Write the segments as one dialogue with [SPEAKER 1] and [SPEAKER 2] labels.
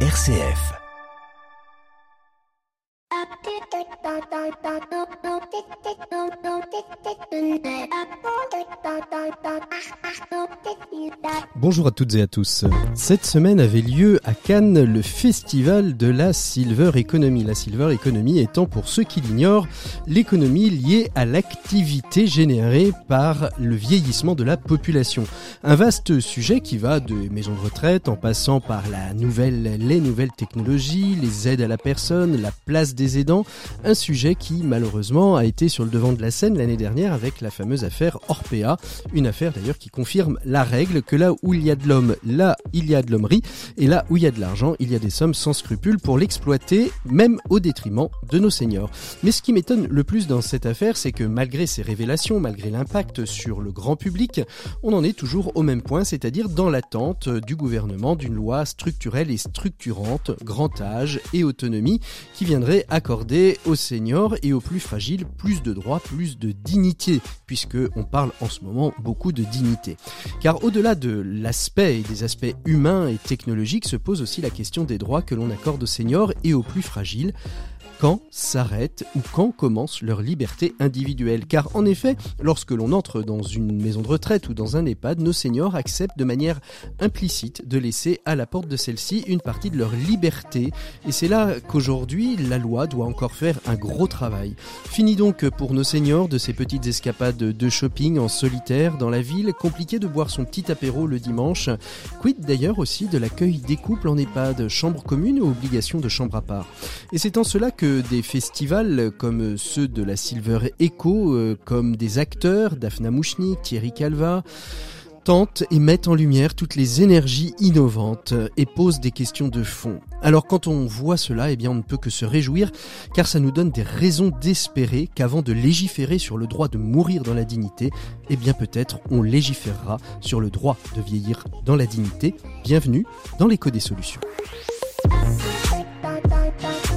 [SPEAKER 1] RCF. Bonjour à toutes et à tous. Cette semaine avait lieu à Cannes le festival de la Silver Economy. La Silver Economy étant, pour ceux qui l'ignorent, l'économie liée à l'activité générée par le vieillissement de la population. Un vaste sujet qui va de maisons de retraite en passant par la nouvelle, les nouvelles technologies, les aides à la personne, la place des aidants, un sujet qui malheureusement a été sur le devant de la scène l'année dernière avec la fameuse affaire Orpea, une affaire d'ailleurs qui confirme la règle que là où il y a de l'homme, là il y a de l'hommerie, et là où il y a de l'argent, il y a des sommes sans scrupules pour l'exploiter, même au détriment de nos seniors. Mais ce qui m'étonne le plus dans cette affaire, c'est que malgré ces révélations, malgré l'impact sur le grand public, on en est toujours au même point, c'est-à-dire dans l'attente du gouvernement d'une loi structurelle et structurante, grand âge et autonomie, qui viendrait accorder aux seniors et aux plus fragiles plus de droits, plus de dignité, puisque on parle en ce moment beaucoup de dignité. Car au-delà de l'aspect et des aspects humains et technologiques se pose aussi la question des droits que l'on accorde aux seniors et aux plus fragiles quand s'arrête ou quand commence leur liberté individuelle. Car en effet, lorsque l'on entre dans une maison de retraite ou dans un EHPAD, nos seniors acceptent de manière implicite de laisser à la porte de celle-ci une partie de leur liberté. Et c'est là qu'aujourd'hui, la loi doit encore faire un gros travail. Fini donc pour nos seniors de ces petites escapades de shopping en solitaire dans la ville, compliqué de boire son petit apéro le dimanche. Quid d'ailleurs aussi de l'accueil des couples en EHPAD, chambre commune ou obligation de chambre à part? Et c'est en cela que des festivals comme ceux de la Silver Echo, euh, comme des acteurs, Daphna Mouchnik, Thierry Calva, tentent et mettent en lumière toutes les énergies innovantes et posent des questions de fond. Alors quand on voit cela, eh bien on ne peut que se réjouir car ça nous donne des raisons d'espérer qu'avant de légiférer sur le droit de mourir dans la dignité, eh bien peut-être on légiférera sur le droit de vieillir dans la dignité. Bienvenue dans l'écho des solutions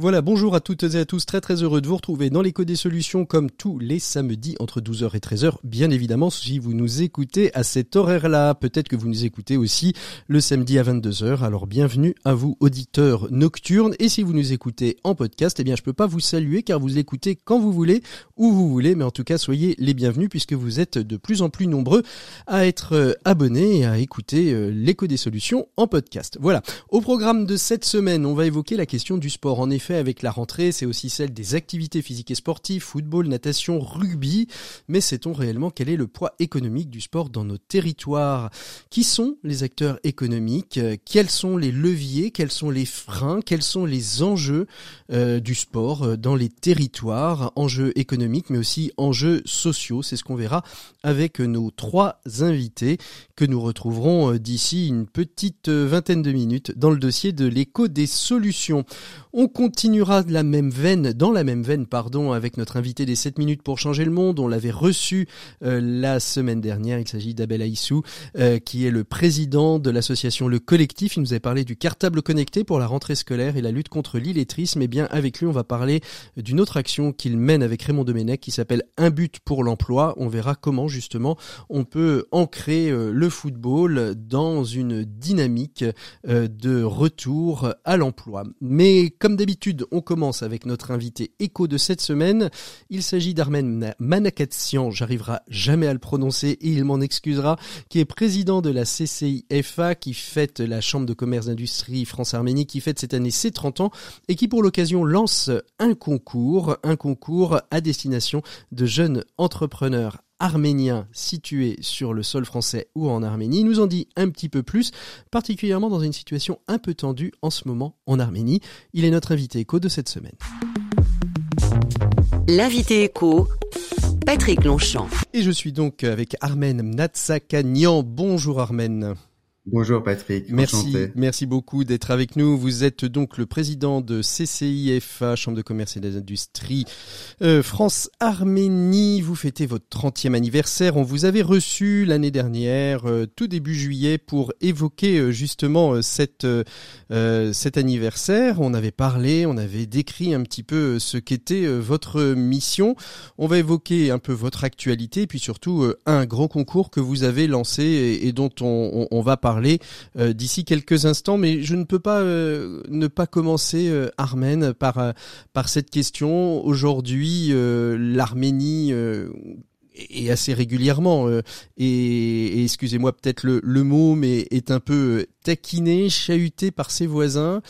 [SPEAKER 1] Voilà, bonjour à toutes et à tous, très très heureux de vous retrouver dans l'écho des solutions comme tous les samedis entre 12h et 13h. Bien évidemment, si vous nous écoutez à cet horaire-là, peut-être que vous nous écoutez aussi le samedi à 22h. Alors bienvenue à vous auditeurs nocturnes et si vous nous écoutez en podcast, eh bien je peux pas vous saluer car vous écoutez quand vous voulez, où vous voulez, mais en tout cas soyez les bienvenus puisque vous êtes de plus en plus nombreux à être euh, abonnés et à écouter euh, l'écho des solutions en podcast. Voilà. Au programme de cette semaine, on va évoquer la question du sport. En effet, avec la rentrée, c'est aussi celle des activités physiques et sportives, football, natation, rugby. Mais sait-on réellement quel est le poids économique du sport dans nos territoires? Qui sont les acteurs économiques? Quels sont les leviers? Quels sont les freins? Quels sont les enjeux euh, du sport euh, dans les territoires? Enjeux économiques, mais aussi enjeux sociaux. C'est ce qu'on verra avec nos trois invités que nous retrouverons euh, d'ici une petite vingtaine de minutes dans le dossier de l'écho des solutions. On continuera la même veine, dans la même veine, pardon, avec notre invité des 7 minutes pour changer le monde. On l'avait reçu euh, la semaine dernière. Il s'agit d'Abel Aissou, euh, qui est le président de l'association Le Collectif. Il nous avait parlé du cartable connecté pour la rentrée scolaire et la lutte contre l'illettrisme. Et eh bien, avec lui, on va parler d'une autre action qu'il mène avec Raymond Domenech qui s'appelle Un but pour l'emploi. On verra comment, justement, on peut ancrer euh, le football dans une dynamique de retour à l'emploi. Mais comme d'habitude, on commence avec notre invité écho de cette semaine. Il s'agit d'Armen Manakatsian, j'arriverai jamais à le prononcer et il m'en excusera, qui est président de la CCIFA, qui fête la Chambre de commerce d'industrie France-Arménie, qui fête cette année ses 30 ans et qui pour l'occasion lance un concours, un concours à destination de jeunes entrepreneurs arménien situé sur le sol français ou en Arménie. Il nous en dit un petit peu plus, particulièrement dans une situation un peu tendue en ce moment en Arménie. Il est notre invité éco de cette semaine.
[SPEAKER 2] L'invité éco, Patrick Longchamp.
[SPEAKER 1] Et je suis donc avec Armen Natsakanian. Bonjour Armen.
[SPEAKER 3] Bonjour Patrick.
[SPEAKER 1] Merci, merci beaucoup d'être avec nous. Vous êtes donc le président de CCIFA, Chambre de commerce et d'industrie euh, France-Arménie. Vous fêtez votre 30e anniversaire. On vous avait reçu l'année dernière, euh, tout début juillet, pour évoquer euh, justement cette, cet anniversaire. On avait parlé, on avait décrit un petit peu ce qu'était votre mission. On va évoquer un peu votre actualité et puis surtout un grand concours que vous avez lancé et, et dont on, on va parler euh, d'ici quelques instants, mais je ne peux pas euh, ne pas commencer, euh, Armène, par, par cette question. Aujourd'hui, l'Arménie et assez régulièrement et, excusez-moi peut-être le, le, mot mais est un peu taquiné, chahuté par ses voisins.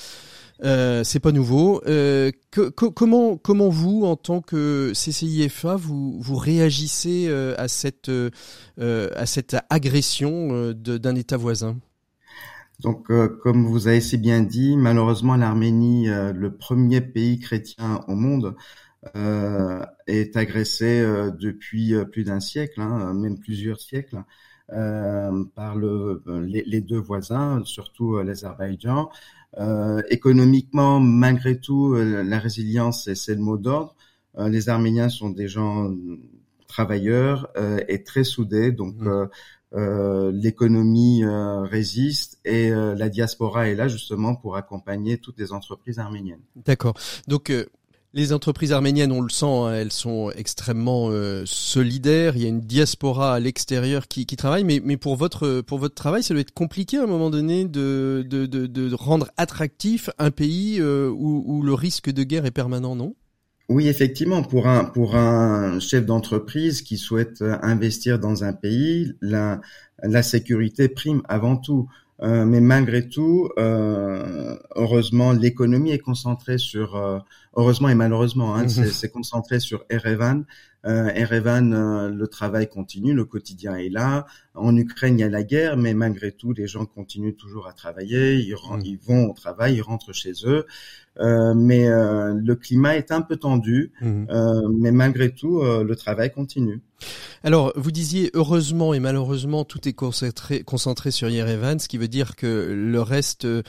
[SPEAKER 1] Euh, c'est pas nouveau. Euh, comment vous en tant que CCIFA vous réagissez euh, à cette agression d'un État voisin?
[SPEAKER 3] Donc comme vous avez si bien dit, malheureusement l'Arménie, le premier pays chrétien au monde, est agressé depuis plus d'un siècle, hein, même plusieurs siècles. par le, les, deux voisins, surtout l'Azerbaïdjan, économiquement, malgré tout, euh, la résilience, c'est le mot d'ordre. Euh, les Arméniens sont des gens travailleurs et très soudés, donc mmh. l'économie résiste et la diaspora est là justement pour accompagner toutes les entreprises arméniennes.
[SPEAKER 1] D'accord. Donc les entreprises arméniennes, on le sent, hein, elles sont extrêmement euh, solidaires. Il y a une diaspora à l'extérieur qui, travaille, mais, pour votre travail, ça doit être compliqué à un moment donné de rendre attractif un pays euh, où, le risque de guerre est permanent, non?
[SPEAKER 3] Oui, effectivement, pour un chef d'entreprise qui souhaite investir dans un pays, la sécurité prime avant tout. Euh, mais malgré tout, euh, heureusement, l'économie est concentrée sur, euh, heureusement et malheureusement, hein, mhm. c'est concentré sur Erevan. Euh, Erevan, euh, le travail continue, le quotidien est là. En Ukraine, il y a la guerre, mais malgré tout, les gens continuent toujours à travailler. Ils, ils vont au travail, ils rentrent chez eux. Euh, mais le climat est un peu tendu, mhm. mais malgré tout, le travail continue.
[SPEAKER 1] Alors, vous disiez heureusement et malheureusement, tout est concentré, concentré sur Yerevan, ce qui veut dire que le reste euh,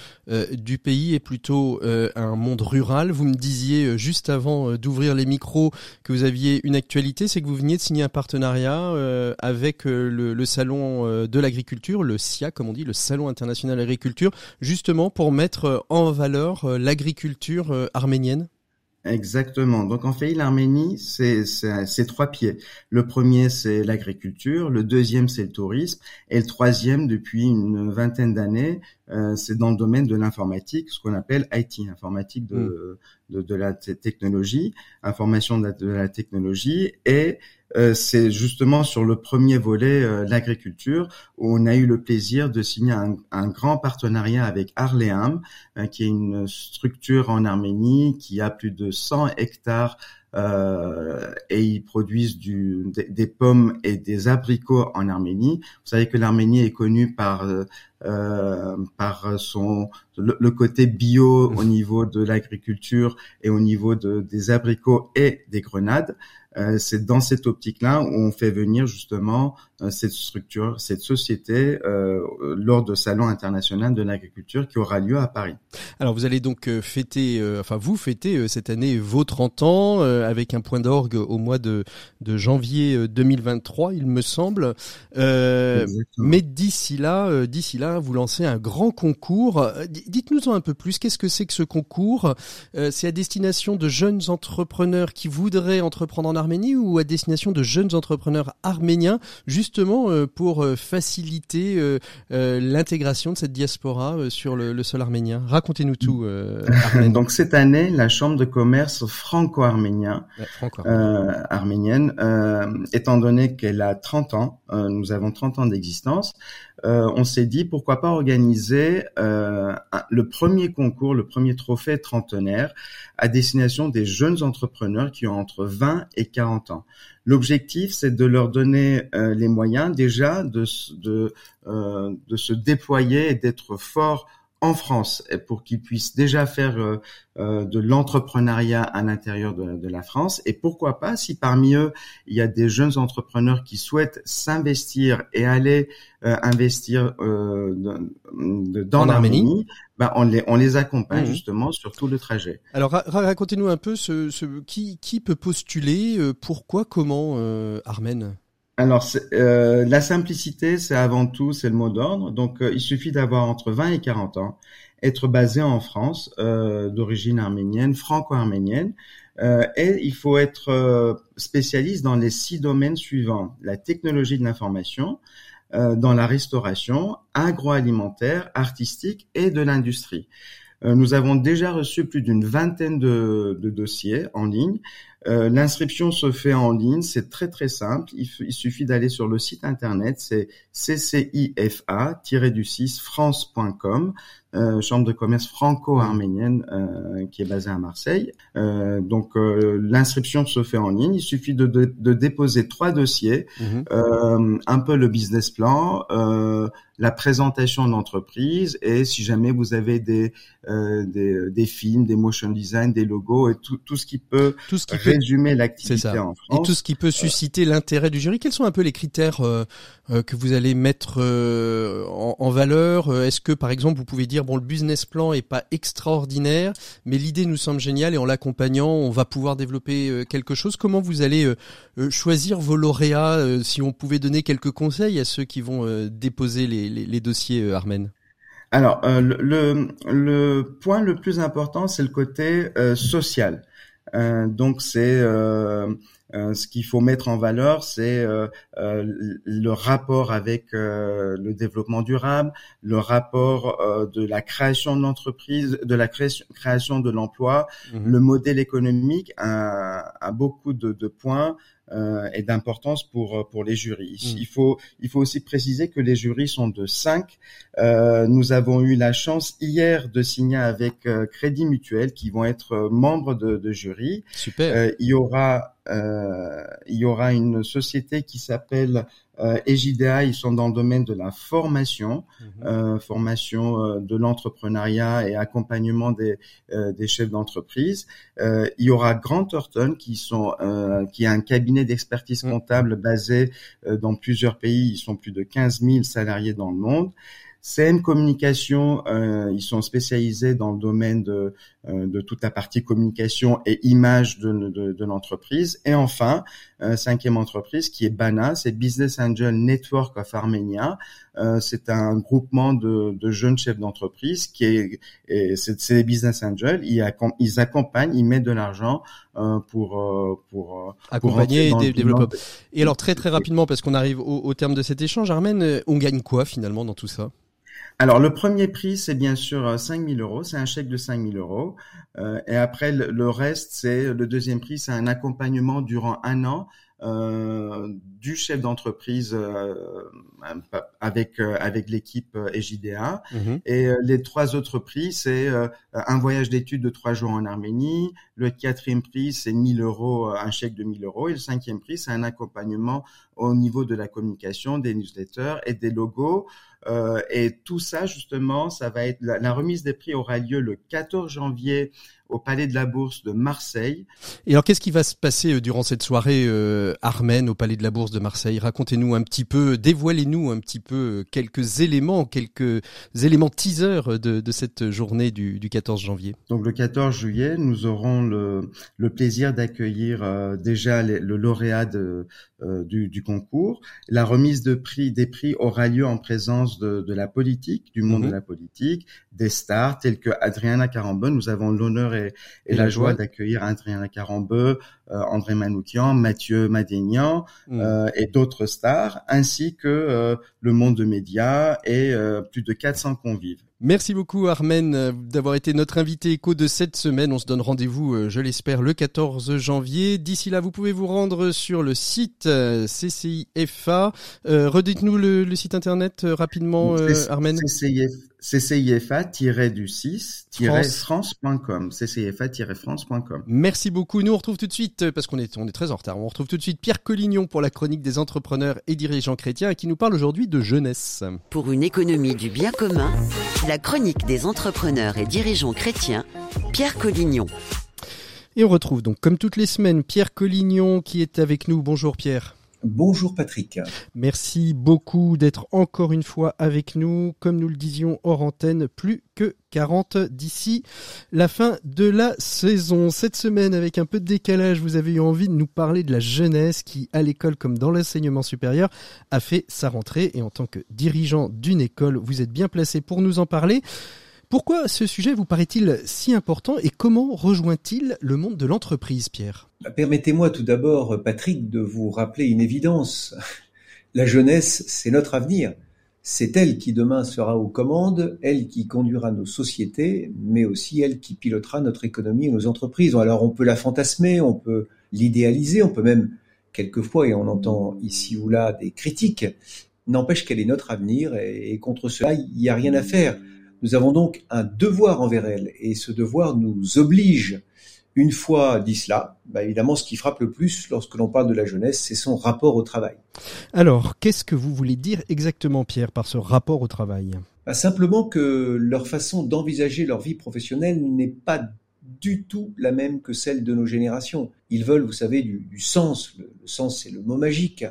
[SPEAKER 1] du pays est plutôt euh, un monde rural. Vous me disiez euh, juste avant d'ouvrir les micros que vous aviez une actualité, c'est que vous veniez de signer un partenariat avec le, le, salon de l'agriculture, le SIA, comme on dit, le Salon international de l'agriculture, justement pour mettre en valeur l'agriculture arménienne.
[SPEAKER 3] Exactement. Donc en fait, l'Arménie, c'est trois pieds. Le premier, c'est l'agriculture. Le deuxième, c'est le tourisme. Et le troisième, depuis une vingtaine d'années, euh, c'est dans le domaine de l'informatique, ce qu'on appelle IT, informatique de, mm. de, de, la technologie, information de la, de la technologie. Et euh, c'est justement sur le premier volet, euh, l'agriculture, où on a eu le plaisir de signer un, un grand partenariat avec Arleam, euh, qui est une structure en Arménie qui a plus de 100 hectares euh, et ils produisent du, des, pommes et des abricots en Arménie. Vous savez que l'Arménie est connue par euh, par son le, côté bio au niveau de l'agriculture et au niveau de, des abricots et des grenades. Euh, c'est dans cette optique-là où on fait venir justement euh, cette structure, cette société euh, lors de Salon international de l'agriculture qui aura lieu à Paris.
[SPEAKER 1] Alors vous allez donc fêter, enfin vous fêtez cette année vos 30 ans avec un point d'orgue au mois de, de janvier 2023, il me semble. mais d'ici là, d'ici là, vous lancez un grand concours. Dites-nous en un peu plus. Qu'est-ce que c'est que ce concours? C'est à destination de jeunes entrepreneurs qui voudraient entreprendre en Arménie ou à destination de jeunes entrepreneurs arméniens, justement euh, pour euh, faciliter euh, l'intégration de cette diaspora sur le, sol arménien? Racontez-nous tout.
[SPEAKER 3] Donc cette année, la Chambre de commerce franco-arménien, arménienne, étant donné qu'elle a 30 ans, nous avons 30 ans d'existence, on s'est dit pourquoi pas organiser le premier concours, le premier trophée trentenaire à destination des jeunes entrepreneurs qui ont entre 20 et 40 ans. L'objectif, c'est de leur donner euh, les moyens déjà de, de, euh, de se déployer et d'être forts en France pour qu'ils puissent déjà faire de l'entrepreneuriat à l'intérieur de, de, la France. Et pourquoi pas, si parmi eux, il y a des jeunes entrepreneurs qui souhaitent s'investir et aller investir dans l'Arménie, bah, on, les, on les accompagne mmh. justement sur tout le trajet.
[SPEAKER 1] Alors racontez-nous un peu ce, ce, qui, qui peut postuler, pourquoi, comment, Armen
[SPEAKER 3] alors, euh, la simplicité, c'est avant tout, c'est le mot d'ordre. Donc, euh, il suffit d'avoir entre 20 et 40 ans, être basé en France, euh, d'origine arménienne, franco-arménienne, et il faut être spécialiste dans les six domaines suivants la technologie de l'information, dans la restauration, agroalimentaire, artistique et de l'industrie. nous avons déjà reçu plus d'une vingtaine de, de, dossiers en ligne euh, l'inscription se fait en ligne, c'est très très simple. Il, suffit d'aller sur le site internet, c'est ccifa-du6 france.com, euh, chambre de commerce franco-arménienne euh, qui est basée à Marseille. donc l'inscription se fait en ligne. Il suffit de, de, déposer trois dossiers, mhm. un peu le business plan la présentation de l'entreprise et si jamais vous avez des, des, des films, des motion design, des logos et tout, tout ce qui peut tout ce qui résumer l'activité en France.
[SPEAKER 1] Et tout ce qui peut susciter l'intérêt du jury. Quels sont un peu les critères euh, euh, que vous allez mettre euh, en, valeur? Est-ce que, par exemple, vous pouvez dire bon, le business plan est pas extraordinaire, mais l'idée nous semble géniale et en l'accompagnant, on va pouvoir développer quelque chose? Comment vous allez choisir vos lauréats Si on pouvait donner quelques conseils à ceux qui vont déposer les, les, les dossiers, Armen.
[SPEAKER 3] Alors, le, le, point le plus important, c'est le côté social. Euh, donc c'est euh, euh, ce qu'il faut mettre en valeur, c'est le rapport avec le développement durable, le rapport de la création de l'entreprise, de la création, de l'emploi, mmh le modèle économique a, beaucoup de, de points et d'importance pour euh, pour les jurys. Mm. Il faut il faut aussi préciser que les jurys sont de cinq. Euh, nous avons eu la chance hier de signer avec euh, Crédit Mutuel qui vont être membres de, de jury.
[SPEAKER 1] Super.
[SPEAKER 3] il y aura il y aura une société qui s'appelle euh, EGIDA, ils sont dans le domaine de la formation, euh, formation euh, de l'entrepreneuriat et accompagnement des, euh, des chefs d'entreprise. il y aura Grant Thornton qui sont qui est un cabinet d'expertise mhm. comptable basé dans plusieurs pays. Ils sont plus de 15 000 salariés dans le monde. CM Communication, euh, ils sont spécialisés dans le domaine de, euh, de toute la partie communication et image de, de, de l'entreprise. Et enfin, euh, cinquième entreprise qui est BANA, c'est Business Angel Network of Armenia. Euh, c'est un groupement de, de jeunes chefs d'entreprise qui est, c'est des business angels. Ils, ils accompagnent, ils mettent de l'argent euh, pour pour
[SPEAKER 1] accompagner et développer. Et alors très très rapidement parce qu'on arrive au, au terme de cet échange, Armen, on gagne quoi finalement dans tout ça?
[SPEAKER 3] Alors le premier prix, c'est bien sûr 5 000 euros, c'est un chèque de 5 000 euros. Euh, et après, le, reste, c'est le deuxième prix, c'est un accompagnement durant un an euh, du chef d'entreprise euh, avec euh, avec l'équipe EJDA. Mhm. Et les trois autres prix, c'est un voyage d'études de trois jours en Arménie. Le quatrième prix, c'est 1000 euros, un chèque de 1000 euros. Et le cinquième prix, c'est un accompagnement au niveau de la communication, des newsletters et des logos. Euh, et tout ça, justement, ça va être la, remise des prix aura lieu le 14 janvier au Palais de la Bourse de Marseille.
[SPEAKER 1] Et alors, qu'est-ce qui va se passer euh, durant cette soirée euh, armène au Palais de la Bourse de Marseille? Racontez-nous un petit peu, dévoilez-nous un petit peu euh, quelques éléments, quelques éléments teasers de, de cette journée du, du, 14 janvier.
[SPEAKER 3] Donc, le 14 juillet, nous aurons le, le plaisir d'accueillir déjà le lauréat de, du, du, concours. La remise de prix des prix aura lieu en présence de, de la politique, du monde de mhm. la politique, des stars telles que Adriana Carambeu. Nous avons l'honneur et, la joie d'accueillir Adriana Carambeu, euh, André Manoukian, Mathieu Madénian euh, et d'autres stars, ainsi que euh, le monde de médias et plus de 400 convives.
[SPEAKER 1] Merci beaucoup Armen d'avoir été notre invité écho de cette semaine. On se donne rendez-vous, je l'espère, le 14 janvier. D'ici là, vous pouvez vous rendre sur le site CCIFA. redites-nous le, site internet rapidement, Armen.
[SPEAKER 3] ccifa-du6-france.com. ccifa-france.com.
[SPEAKER 1] Merci beaucoup. Nous, on retrouve tout de suite, parce qu'on est, on est très en retard, on retrouve tout de suite Pierre Collignon pour la chronique des entrepreneurs et dirigeants chrétiens qui nous parle aujourd'hui de jeunesse.
[SPEAKER 2] Pour une économie du bien commun, la chronique des entrepreneurs et dirigeants chrétiens, Pierre Collignon.
[SPEAKER 1] Et on retrouve donc, comme toutes les semaines, Pierre Collignon qui est avec nous. Bonjour Pierre.
[SPEAKER 4] Bonjour Patrick.
[SPEAKER 1] Merci beaucoup d'être encore une fois avec nous. Comme nous le disions hors antenne, plus que 40 d'ici la fin de la saison. Cette semaine, avec un peu de décalage, vous avez eu envie de nous parler de la jeunesse qui, à l'école comme dans l'enseignement supérieur, a fait sa rentrée. Et en tant que dirigeant d'une école, vous êtes bien placé pour nous en parler. Pourquoi ce sujet vous paraît-il si important et comment rejoint-il le monde de l'entreprise, Pierre?
[SPEAKER 4] Bah, Permettez-moi tout d'abord, Patrick, de vous rappeler une évidence. La jeunesse, c'est notre avenir. C'est elle qui demain sera aux commandes, elle qui conduira nos sociétés, mais aussi elle qui pilotera notre économie et nos entreprises. Alors on peut la fantasmer, on peut l'idéaliser, on peut même quelquefois, et on entend ici ou là des critiques, n'empêche qu'elle est notre avenir et, contre cela, il n'y a rien à faire. Nous avons donc un devoir envers elle, et ce devoir nous oblige. Une fois dit cela, bah évidemment, ce qui frappe le plus lorsque l'on parle de la jeunesse, c'est son rapport au travail.
[SPEAKER 1] Alors, qu'est-ce que vous voulez dire exactement, Pierre, par ce rapport au travail?
[SPEAKER 4] Bah Simplement que leur façon d'envisager leur vie professionnelle n'est pas du tout la même que celle de nos générations. Ils veulent, vous savez, du, sens. Le, sens, c'est le mot magique.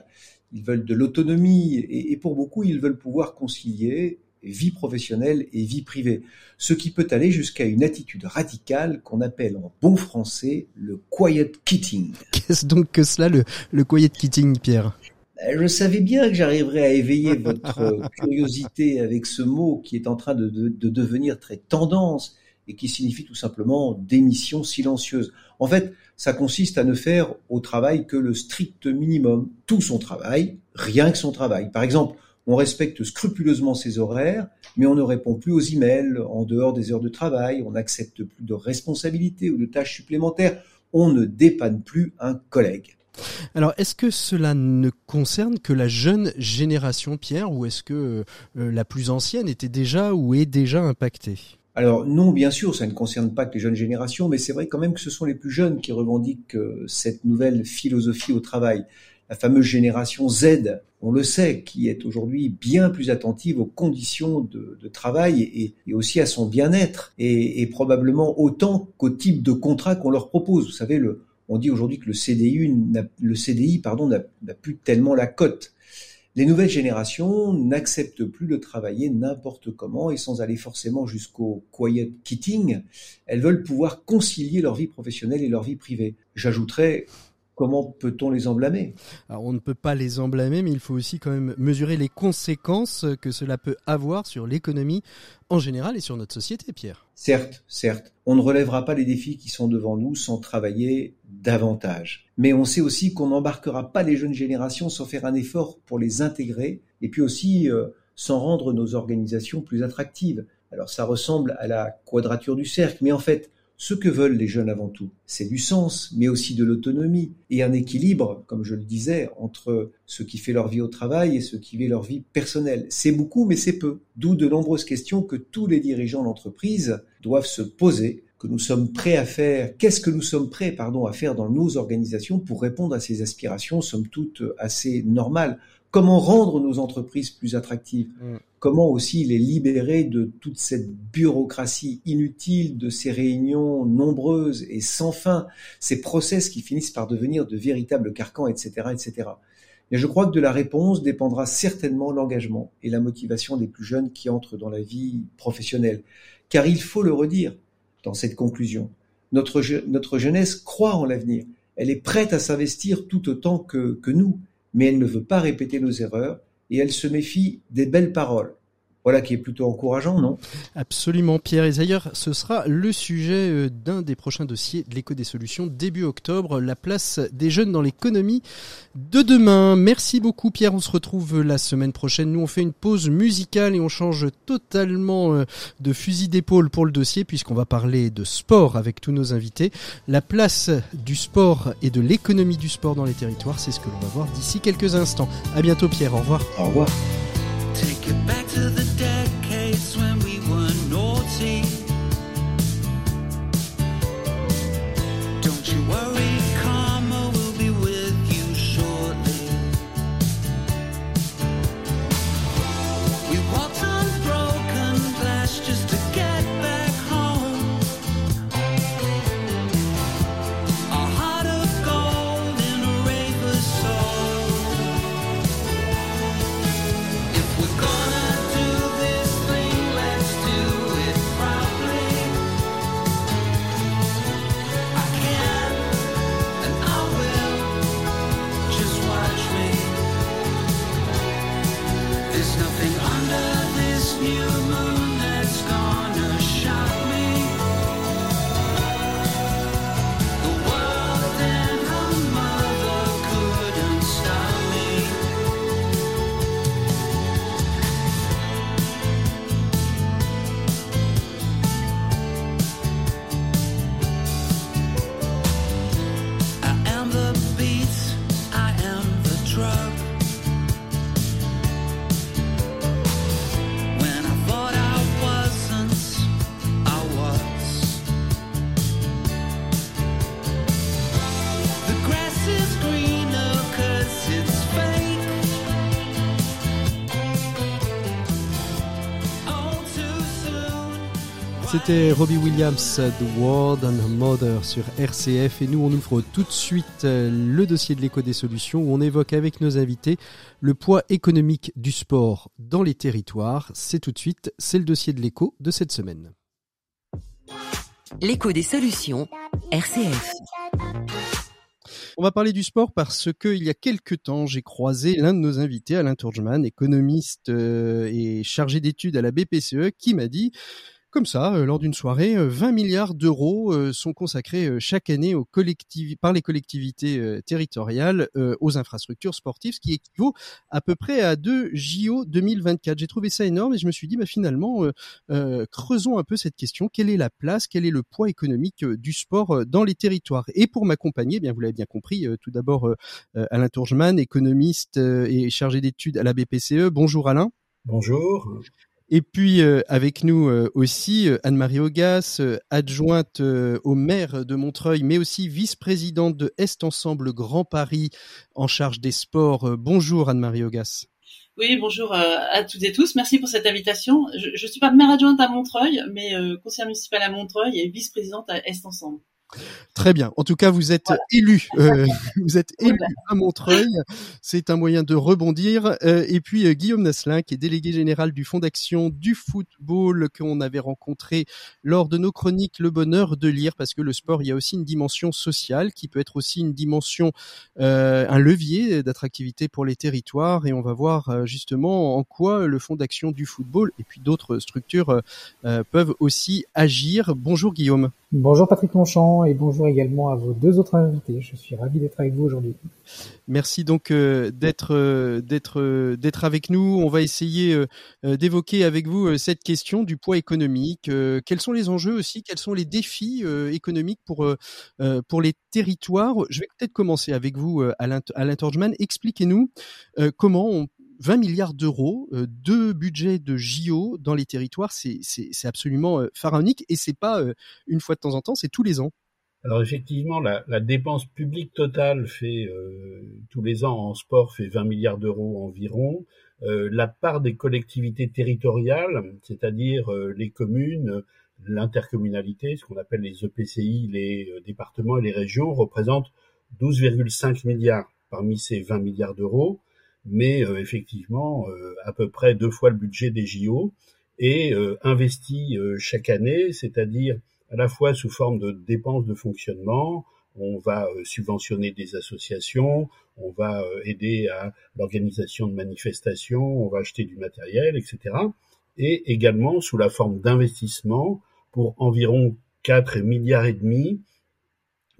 [SPEAKER 4] Ils veulent de l'autonomie. et pour beaucoup, ils veulent pouvoir concilier vie professionnelle et vie privée, ce qui peut aller jusqu'à une attitude radicale qu'on appelle en bon français le quiet quitting.
[SPEAKER 1] Qu'est-ce donc que cela, le, le quiet quitting, Pierre?
[SPEAKER 4] Ben, je savais bien que j'arriverais à éveiller votre curiosité avec ce mot qui est en train de, de, devenir très tendance et qui signifie tout simplement démission silencieuse. En fait, ça consiste à ne faire au travail que le strict minimum, tout son travail, rien que son travail. Par exemple, on respecte scrupuleusement ses horaires, mais on ne répond plus aux emails en dehors des heures de travail, on n'accepte plus de responsabilités ou de tâches supplémentaires, on ne dépanne plus un collègue.
[SPEAKER 1] Alors, est-ce que cela ne concerne que la jeune génération, Pierre, ou est-ce que euh, la plus ancienne était déjà ou est déjà impactée?
[SPEAKER 4] Alors non, bien sûr, ça ne concerne pas que les jeunes générations, mais c'est vrai quand même que ce sont les plus jeunes qui revendiquent euh, cette nouvelle philosophie au travail la fameuse génération Z, on le sait, qui est aujourd'hui bien plus attentive aux conditions de, travail et, aussi à son bien-être, et, probablement autant qu'au type de contrat qu'on leur propose. Vous savez, on dit aujourd'hui que le CDI, le CDI n'a plus tellement la cote. Les nouvelles générations n'acceptent plus de travailler n'importe comment et sans aller forcément jusqu'au quiet quitting. Elles veulent pouvoir concilier leur vie professionnelle et leur vie privée. J'ajouterais comment peut-on les emblâmer
[SPEAKER 1] Alors on ne peut pas les emblâmer, mais il faut aussi quand même mesurer les conséquences que cela peut avoir sur l'économie en général et sur notre société, Pierre.
[SPEAKER 4] Certes, certes, on ne relèvera pas les défis qui sont devant nous sans travailler davantage. Mais on sait aussi qu'on n'embarquera pas les jeunes générations sans faire un effort pour les intégrer et puis aussi euh, sans rendre nos organisations plus attractives. Alors ça ressemble à la quadrature du cercle, mais en fait, ce que veulent les jeunes avant tout, c'est du sens, mais aussi de l'autonomie et un équilibre, comme je le disais, entre ce qui fait leur vie au travail et ce qui fait leur vie personnelle. C'est beaucoup, mais c'est peu. D'où de nombreuses questions que tous les dirigeants d'entreprise doivent se poser que nous sommes prêts à faire, qu'est-ce que nous sommes prêts, pardon, à faire dans nos organisations pour répondre à ces aspirations, somme toute assez normales. Comment rendre nos entreprises plus attractives? Mm. Comment aussi les libérer de toute cette bureaucratie inutile, de ces réunions nombreuses et sans fin, ces process qui finissent par devenir de véritables carcans, etc., etc. Et je crois que de la réponse dépendra certainement l'engagement et la motivation des plus jeunes qui entrent dans la vie professionnelle. Car il faut le redire dans cette conclusion, notre, jeunesse croit en l'avenir. Elle est prête à s'investir tout autant que nous mais elle ne veut pas répéter nos erreurs et elle se méfie des belles paroles. Voilà qui est plutôt encourageant, non?
[SPEAKER 1] Absolument, Pierre. Et d'ailleurs, ce sera le sujet euh, d'un des prochains dossiers de l'écho des solutions début octobre, la place des jeunes dans l'économie de demain. Merci beaucoup, Pierre. On se retrouve la semaine prochaine. Nous, on fait une pause musicale et on change totalement euh, de fusil d'épaule pour le dossier puisqu'on va parler de sport avec tous nos invités. La place du sport et de l'économie du sport dans les territoires, c'est ce que l'on va voir d'ici quelques instants. À bientôt, Pierre. Au revoir.
[SPEAKER 4] Au revoir.
[SPEAKER 5] Take it back to the decades
[SPEAKER 1] C'était Robbie Williams, The World and Mother sur RCF et nous on ouvre tout de suite euh, le dossier de l'écho des solutions où on évoque avec nos invités le poids économique du sport dans les territoires. C'est tout de suite, c'est le dossier de l'écho de cette semaine.
[SPEAKER 2] L'écho des solutions, RCF.
[SPEAKER 1] On va parler du sport parce que il y a quelques temps, j'ai croisé l'un de nos invités, Alain Tourgeman, économiste euh, et chargé d'études à la BPCE, qui m'a dit comme ça, euh, lors d'une soirée, 20 euh, milliards d'euros euh, sont consacrés chaque année aux par les collectivités territoriales aux infrastructures sportives, ce qui équivaut à peu près à deux JO 2024. J'ai trouvé ça énorme et je me suis dit, bah, finalement, creusons un peu cette question. Quelle est la place, quel est le poids économique du sport dans les territoires? Et pour m'accompagner, eh bien vous l'avez bien compris, tout d'abord Alain Tourgeman, économiste et chargé d'études à la BPCE. Bonjour Alain.
[SPEAKER 5] Bonjour.
[SPEAKER 1] Et puis euh, avec nous euh, aussi euh, Anne-Marie Augas, adjointe au maire de Montreuil, mais aussi vice-présidente de Est Ensemble Grand Paris en charge des sports. bonjour Anne-Marie Augas.
[SPEAKER 6] Oui, bonjour à toutes et tous. Merci pour cette invitation. Je ne suis pas maire adjointe à Montreuil, mais conseillère municipale à Montreuil et vice-présidente à Est Ensemble.
[SPEAKER 1] Très bien. En tout cas, vous êtes élu. Euh, vous êtes élu à Montreuil. C'est un moyen de rebondir. Euh, et puis euh, Guillaume Nasselin, qui est délégué général du Fonds d'action du football qu'on avait rencontré lors de nos chroniques Le Bonheur de lire, parce que le sport, il y a aussi une dimension sociale qui peut être aussi une dimension, un levier d'attractivité pour les territoires. Et on va voir justement en quoi le Fonds d'action du football et puis d'autres structures peuvent aussi agir. Bonjour Guillaume.
[SPEAKER 7] Bonjour Patrick Longchamp et bonjour également à vos deux autres invités. Je suis ravi d'être avec vous aujourd'hui.
[SPEAKER 1] Merci donc euh, d'être euh, euh, d'être avec nous. On va essayer d'évoquer avec vous cette question du poids économique. quels sont les enjeux aussi? Quels sont les défis économiques pour les territoires? Je vais peut-être commencer avec vous, Alain, Alain Torgman. Expliquez-nous comment on 20 milliards d'euros euh, de budget de JO dans les territoires, c'est absolument euh, pharaonique et c'est pas euh, une fois de temps en temps, c'est tous les ans.
[SPEAKER 5] Alors effectivement, la, la dépense publique totale fait tous les ans en sport fait 20 milliards d'euros environ. la part des collectivités territoriales, c'est-à-dire les communes, l'intercommunalité, ce qu'on appelle les EPCI, les départements et les régions, représente 12,5 milliards parmi ces 20 milliards d'euros mais euh, effectivement euh, à peu près deux fois le budget des JO et euh, investi chaque année, c'est-à-dire à la fois sous forme de dépenses de fonctionnement, on va subventionner des associations, on va aider à l'organisation de manifestations, on va acheter du matériel, etc. Et également sous la forme d'investissement pour environ 4 milliards et demi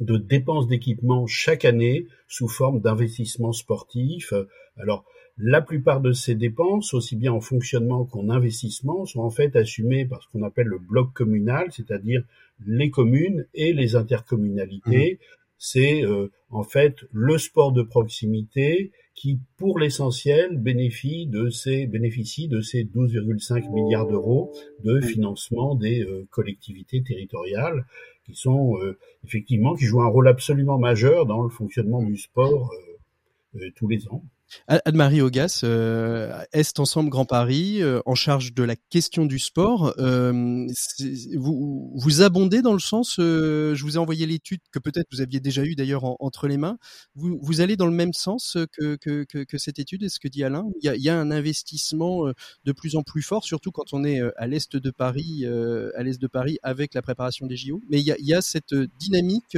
[SPEAKER 5] de dépenses d'équipement chaque année sous forme d'investissements sportifs. Alors, la plupart de ces dépenses, aussi bien en fonctionnement qu'en investissement, sont en fait assumées par ce qu'on appelle le bloc communal, c'est-à-dire les communes et les intercommunalités. Mmh. C'est euh, en fait le sport de proximité qui, pour l'essentiel, bénéficie de ces bénéficie de ces 12,5 milliards d'euros de financement des euh, collectivités territoriales qui sont euh, effectivement qui jouent un rôle absolument majeur dans le fonctionnement du sport euh, tous les ans.
[SPEAKER 1] Anne-Marie Augas, euh, Est Ensemble Grand Paris, euh, en charge de la question du sport. Euh, vous, vous abondez dans le sens, euh, je vous ai envoyé l'étude que peut-être vous aviez déjà eu d'ailleurs entre les mains. Vous, vous allez dans le même sens que, que, cette étude, est-ce que dit Alain? Il y, a, il y, a, un investissement de plus en plus fort, surtout quand on est à l'est de Paris, à l'est de Paris avec la préparation des JO. Mais il y a, il y a cette dynamique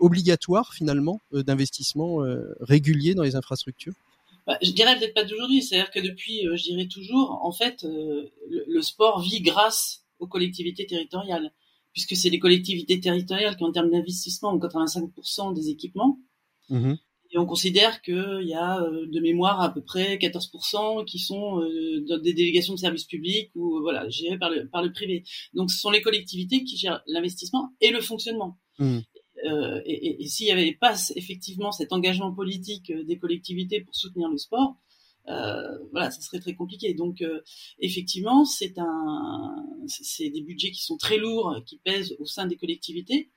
[SPEAKER 1] obligatoire finalement d'investissement régulier dans les infrastructures?
[SPEAKER 6] Bah, je dirais peut-être pas d'aujourd'hui, c'est-à-dire que depuis, euh, je dirais toujours, en fait, euh, le, sport vit grâce aux collectivités territoriales, puisque c'est les collectivités territoriales qui, en termes d'investissement, ont 85% des équipements. Mmh Et on considère qu'il y a euh, de mémoire à peu près 14% qui sont dans des délégations de services publics ou voilà gérées par le par le privé. Donc ce sont les collectivités qui gèrent l'investissement et le fonctionnement. Mmh. Euh, et, et, s'il n'y avait pas effectivement cet engagement politique euh, des collectivités pour soutenir le sport, euh, voilà, ça serait très compliqué. Donc, euh, effectivement, c'est un, c'est des budgets qui sont très lourds, qui pèsent au sein des collectivités.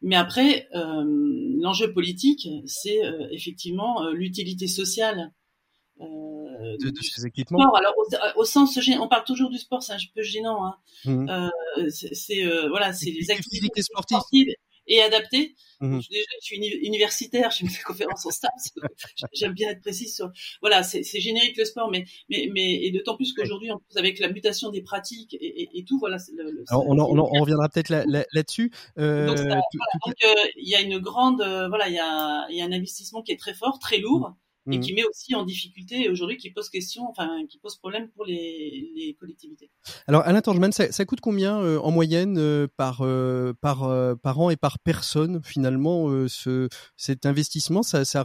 [SPEAKER 6] Mais après, euh, l'enjeu politique, c'est effectivement l'utilité sociale
[SPEAKER 1] de, de, ces équipements.
[SPEAKER 6] Sport. Alors, au, sens, on parle toujours du sport, c'est un peu gênant. Hein. Mmh. c'est voilà, c'est les activités sportives et adaptées. Mmh. Je, déjà, je suis universitaire, je fais des conférences en stats. J'aime bien être précise sur. Voilà, c'est générique le sport, mais mais mais et d'autant plus qu'aujourd'hui, en plus avec la mutation des pratiques et, et, tout, voilà. Le,
[SPEAKER 1] Alors, on, on, on, reviendra peut-être là-dessus.
[SPEAKER 6] Là, euh, donc, euh, il y a une grande, euh, voilà, il y a y a un investissement qui est très fort, très lourd mmh. qui met aussi en difficulté aujourd'hui, qui pose question, enfin, qui pose problème pour les, les collectivités.
[SPEAKER 1] Alors, Alain Torgeman, ça, ça coûte combien euh, en moyenne euh, par euh, par par an et par personne finalement ce cet investissement? Ça, ça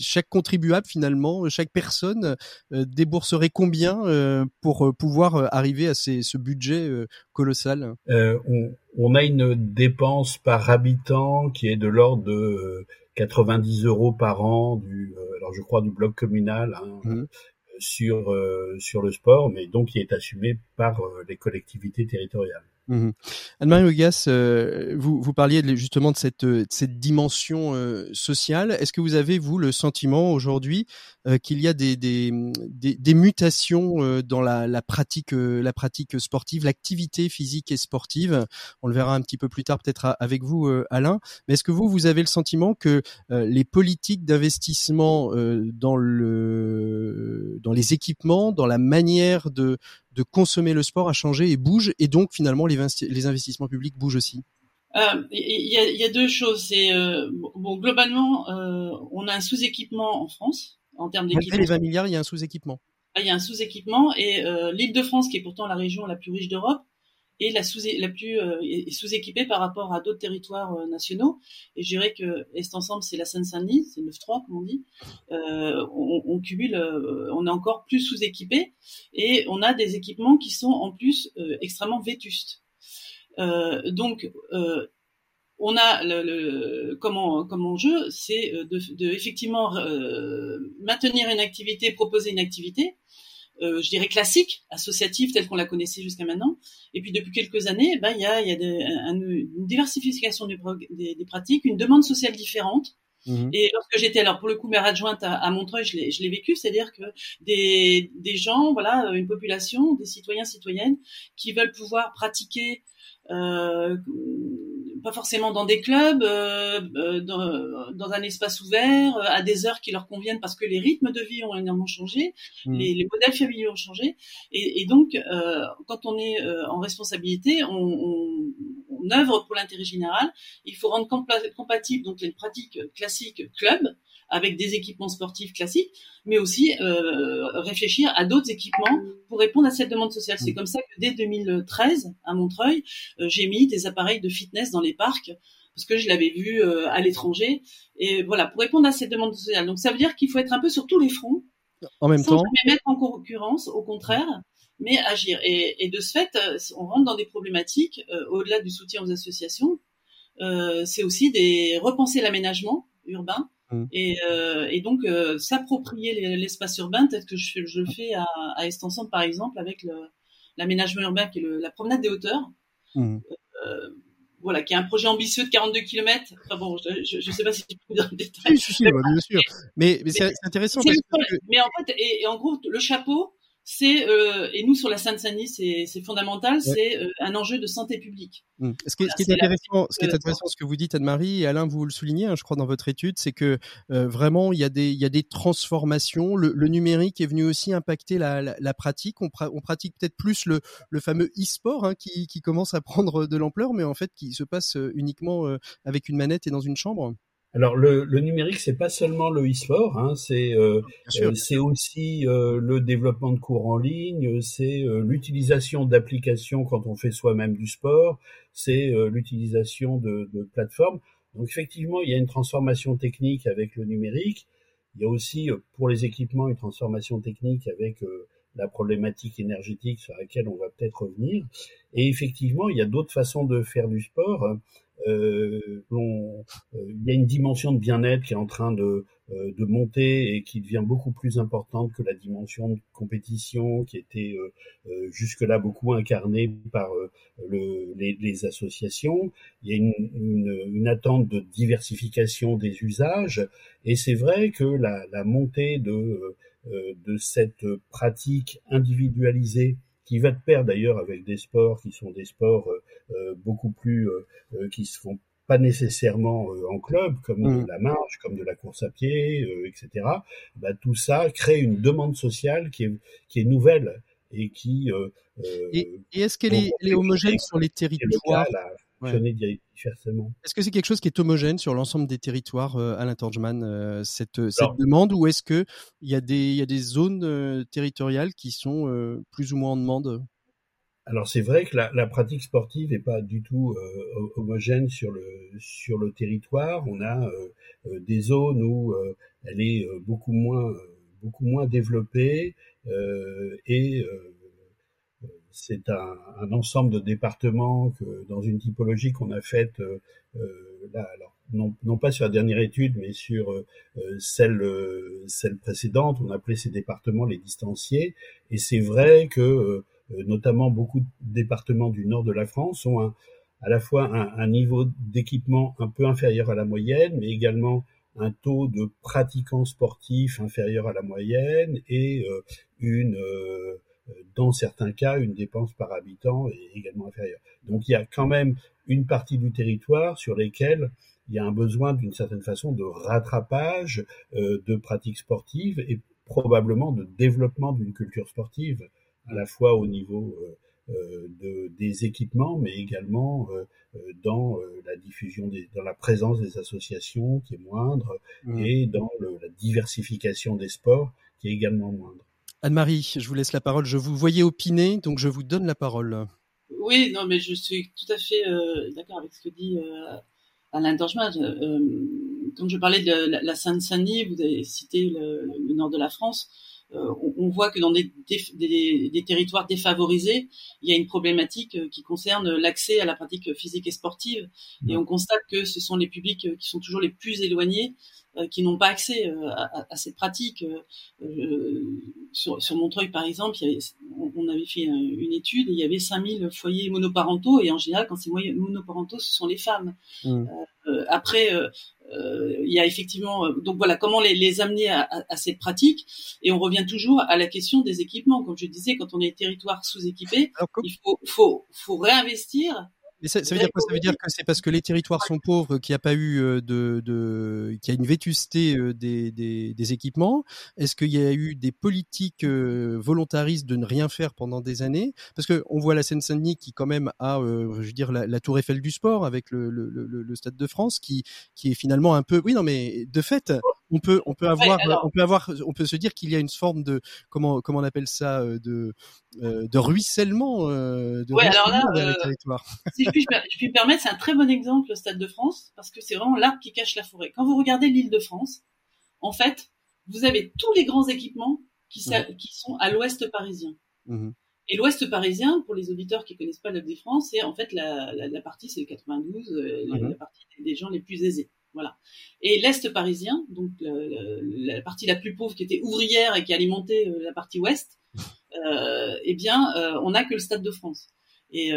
[SPEAKER 1] chaque contribuable finalement, chaque personne débourserait combien pour pouvoir arriver à ces, ce budget colossal?
[SPEAKER 5] On, on a une dépense par habitant qui est de l'ordre de 90 euros par an du, euh, alors je crois du bloc communal hein, mmh. sur euh, sur le sport, mais donc qui est assumé par euh, les collectivités territoriales.
[SPEAKER 1] Mmh. Anne-Marie Ogas, vous, vous parliez justement de cette, cette dimension sociale. Est-ce que vous avez, vous, le sentiment aujourd'hui euh, qu'il y a des, des, des, mutations euh, dans la, la pratique, euh, la pratique sportive, l'activité physique et sportive? On le verra un petit peu plus tard peut-être avec vous, Alain. Mais est-ce que vous, vous avez le sentiment que les politiques d'investissement dans le, dans les équipements, dans la manière de, de consommer le sport a changé et bouge, et donc finalement les, les investissements publics bougent aussi
[SPEAKER 6] il y, a, y, a, deux choses. C'est bon globalement, on a un sous-équipement en France en termes d'équipement.
[SPEAKER 1] les 20 milliards, il y a un sous-équipement.
[SPEAKER 6] Ah, il y a un sous-équipement et euh, l'Île-de-France, qui est pourtant la région la plus riche d'Europe, est la, sous, la plus euh, est sous-équipée par rapport à d'autres territoires euh, nationaux. Et je dirais que Est Ensemble, c'est la Seine-Saint-Denis, c'est 9-3 comme on dit. Euh, on, on, cumule, on est encore plus sous-équipé et on a des équipements qui sont en plus extrêmement vétustes. donc on a le, le comment comme enjeu, c'est de, de, effectivement euh, maintenir une activité, proposer une activité, je dirais classique, associative telle qu'on la connaissait jusqu'à maintenant. Et puis depuis quelques années, ben il y a, y a une diversification des, des, pratiques, une demande sociale différente. Mmh. Et lorsque j'étais alors pour le coup maire adjointe à, à Montreuil, je l'ai vécu, c'est-à-dire que des, des gens, voilà, une population, des citoyens citoyennes qui veulent pouvoir pratiquer euh, pas forcément dans des clubs, euh, euh dans, dans, un espace ouvert, euh, à des heures qui leur conviennent parce que les rythmes de vie ont énormément changé, mmh. les, les, modèles familiaux ont changé, et, et donc euh, quand on est en responsabilité, on, on, on œuvre pour l'intérêt général. Il faut rendre compatible donc les pratiques classiques club avec des équipements sportifs classiques, mais aussi euh, réfléchir à d'autres équipements pour répondre à cette demande sociale. C'est mm. comme ça que dès 2013, à Montreuil, euh, j'ai mis des appareils de fitness dans les parcs parce que je l'avais vu euh, à l'étranger. Et voilà, pour répondre à cette demande sociale. Donc ça veut dire qu'il faut être un peu sur tous les fronts.
[SPEAKER 1] En même
[SPEAKER 6] sans
[SPEAKER 1] temps.
[SPEAKER 6] Jamais mettre en concurrence, au contraire, mais agir. Et, et, de ce fait, on rentre dans des problématiques au-delà du soutien aux associations. c'est aussi des repenser l'aménagement urbain Mm. Et, euh, et, donc euh, s'approprier l'espace urbain, peut-être que je, je, le fais à, à Estensemble par exemple avec l'aménagement urbain qui est le, la promenade des hauteurs. Mm. Euh, voilà, qui est un projet ambitieux de 42 km. Enfin bon, je ne sais pas si je peux dire le détail.
[SPEAKER 1] Si, si, si, bien sûr. Mais, mais c'est intéressant. Parce
[SPEAKER 6] que... Mais en fait, et, et, en gros, le chapeau, c'est euh, et nous sur la Seine-Saint-Denis, c'est fondamental, c'est euh, un enjeu de santé publique.
[SPEAKER 1] Mmh. Ce qui, est intéressant, ce qui est intéressant, ce que vous dites Anne-Marie et Alain, vous le soulignez, hein, je crois dans votre étude, c'est que euh, vraiment il y a des il y a des transformations. Le, le numérique est venu aussi impacter la, la, la pratique. On, on pratique peut-être plus le, le fameux e-sport hein, qui, qui commence à prendre de l'ampleur, mais en fait qui se passe uniquement avec une manette et dans une chambre.
[SPEAKER 5] Alors le, le numérique, c'est pas seulement le e-sport, hein, c'est euh, euh c'est aussi euh, le développement de cours en ligne, c'est euh, l'utilisation d'applications quand on fait soi-même du sport, c'est l'utilisation de, de, plateformes. Donc effectivement, il y a une transformation technique avec le numérique. Il y a aussi pour les équipements une transformation technique avec la problématique énergétique sur laquelle on va peut-être revenir. Et effectivement, il y a d'autres façons de faire du sport. Euh, euh, il y a une dimension de bien-être qui est en train de, euh, de monter et qui devient beaucoup plus importante que la dimension de compétition qui était jusque-là beaucoup incarnée par le, les, les, associations. Il y a une, une, une, attente de diversification des usages et c'est vrai que la, la montée de, de cette pratique individualisée qui va de pair d'ailleurs avec des sports qui sont des sports beaucoup plus qui se font pas nécessairement en club, comme de mmh. la marche, comme de la course à pied, etc. Bah, tout ça crée une demande sociale qui est, qui est nouvelle et qui.
[SPEAKER 1] et, et est-ce qu'elle est, est, homogène sur les territoires? Est-ce que c'est quelque chose qui est homogène sur l'ensemble des territoires, euh, Alain Torgeman, euh, cette, euh, cette demande, ou est-ce qu'il y, a des, y a des zones territoriales qui sont plus ou moins en demande?
[SPEAKER 5] Alors c'est vrai que la, la, pratique sportive n'est pas du tout homogène sur le sur le territoire. On a des zones où elle est beaucoup moins beaucoup moins développée et c'est un, un, ensemble de départements que dans une typologie qu'on a faite euh, euh, là, alors non, non, pas sur la dernière étude, mais sur euh, celle celle précédente, on appelait ces départements les distanciés. Et c'est vrai que notamment beaucoup de départements du nord de la France ont un, à la fois un, un niveau d'équipement un peu inférieur à la moyenne, mais également un taux de pratiquants sportifs inférieur à la moyenne et une dans certains cas, une dépense par habitant est également inférieure. Donc il y a quand même une partie du territoire sur lesquelles il y a un besoin d'une certaine façon de rattrapage euh, de pratiques sportives et probablement de développement d'une culture sportive, à la fois au niveau euh, euh de, des équipements, mais également euh, euh dans euh, la diffusion, des, dans la présence des associations qui est moindre mmh. et dans le, la diversification des sports qui est également moindre.
[SPEAKER 1] Anne-Marie, je vous laisse la parole. Je vous voyais opiner, donc je vous donne la parole.
[SPEAKER 6] Oui, non, mais je suis tout à fait euh, d'accord avec ce que dit euh, Alain Dorjman. Euh, quand je parlais de la, Seine-Saint-Denis, vous avez cité le, nord de la France. On, voit que dans des, des, des, territoires défavorisés, il y a une problématique qui concerne l'accès à la pratique physique et sportive. Et on constate que ce sont les publics qui sont toujours les plus éloignés qui n'ont pas accès euh, à, à, cette pratique. Euh, sur, sur, Montreuil, par exemple, il y avait, on avait fait une étude, il y avait 5000 foyers monoparentaux, et en général, quand c'est monoparentaux, ce sont les femmes. Mmh. après, il y a effectivement, donc voilà, comment les, les amener à, à, cette pratique, et on revient toujours à la question des équipements. Comme je disais, quand on est territoire sous-équipé, il faut, faut, faut réinvestir
[SPEAKER 1] mais ça, ça, veut dire quoi? Ça veut dire que c'est parce que les territoires sont pauvres qu'il n'y a pas eu euh, de, de qu'il y a une vétusté euh, des, des, des équipements? Est-ce qu'il y a eu des politiques euh, volontaristes de ne rien faire pendant des années? Parce que on voit la Seine-Saint-Denis qui quand même a, je veux dire, la, la, Tour Eiffel du sport avec le, le, le, le, Stade de France, qui qui est finalement un peu, oui, non, mais de fait, on peut on peut avoir on peut avoir on peut se dire qu'il y a une forme de comment comment on appelle ça de de ruissellement de
[SPEAKER 6] ouais, alors là, vers les territoires. Si je puis, je puis me permettre, c'est un très bon exemple le Stade de France parce que c'est vraiment l'arbre qui cache la forêt. Quand vous regardez l'île de France, en fait, vous avez tous les grands équipements qui, qui sont à l'ouest parisien. Mmh. Et l'ouest parisien, pour les auditeurs qui connaissent pas l'île de France, c'est en fait la, la, la partie, c'est le 92, euh, mmh. la, partie des gens les plus aisés. Voilà. Et l'Est parisien, donc la, partie la plus pauvre qui était ouvrière et qui alimentait euh, la partie ouest, euh, eh bien, euh, on n'a que le Stade de France. Et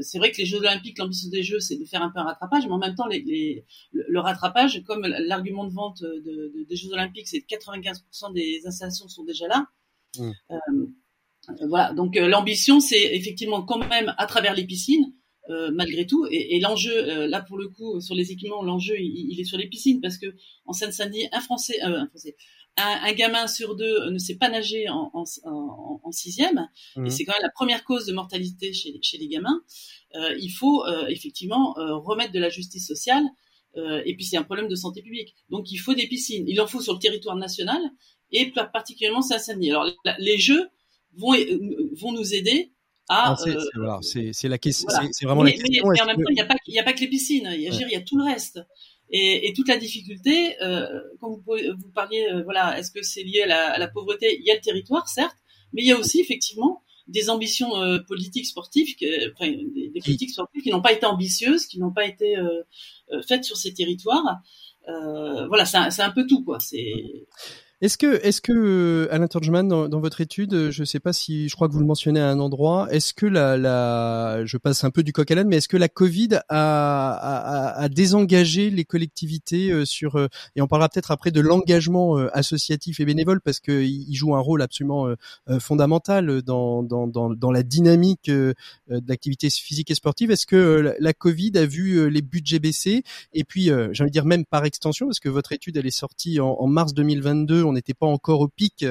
[SPEAKER 6] c'est vrai que les Jeux Olympiques, l'ambition des Jeux, c'est de faire un peu un rattrapage, mais en même temps, les, les, le, rattrapage, comme l'argument de vente de, de, des Jeux Olympiques, c'est que 95% des installations sont déjà là. Mmh. Voilà. Donc l'ambition, c'est effectivement quand même à travers les piscines, euh, malgré tout. Et, et l'enjeu, euh, là pour le coup, sur les équipements, l'enjeu il, il, est sur les piscines parce que en Seine-Saint-Denis, un Français, euh, un Français, un, un, gamin sur deux ne sait pas nager en, en, en, en sixième, et mmh. c'est quand même la première cause de mortalité chez, chez les gamins. il faut effectivement remettre de la justice sociale. et puis c'est un problème de santé publique. Donc il faut des piscines. Il en faut sur le territoire national et particulièrement Saint-Saint-Denis. Alors les jeux vont vont nous aider ah,
[SPEAKER 1] euh, c'est la question. C'est vraiment la question.
[SPEAKER 6] Mais, en même temps, il n'y a, a pas que les piscines. Il y, a, y a tout le reste. Et, et toute la difficulté, euh, quand vous, vous parliez, euh, voilà, est-ce que c'est lié à la, à la, pauvreté? Il y a le territoire, certes, mais il y a aussi effectivement des ambitions euh, politiques sportives, que, enfin, des, des, politiques sportives qui n'ont pas été ambitieuses, qui n'ont pas été faites sur ces territoires. voilà, c'est un, un, peu tout, quoi. C'est
[SPEAKER 1] Est-ce que, est-ce que euh, Alain Turgeman, dans, dans, votre étude, euh, je ne sais pas si, je crois que vous le mentionnez à un endroit, est-ce que la, la, je passe un peu du coq à l'âne, mais est-ce que la Covid a, a, a, désengagé les collectivités euh, sur, et on parlera peut-être après de l'engagement associatif et bénévole parce qu'il joue un rôle absolument fondamental dans, dans, dans, dans la dynamique de l'activité physique et sportive. Est-ce que la Covid a vu les budgets baisser? Et puis, j'ai envie de dire même par extension, parce que votre étude elle est sortie en, en mars 2022 on n'était pas encore au pic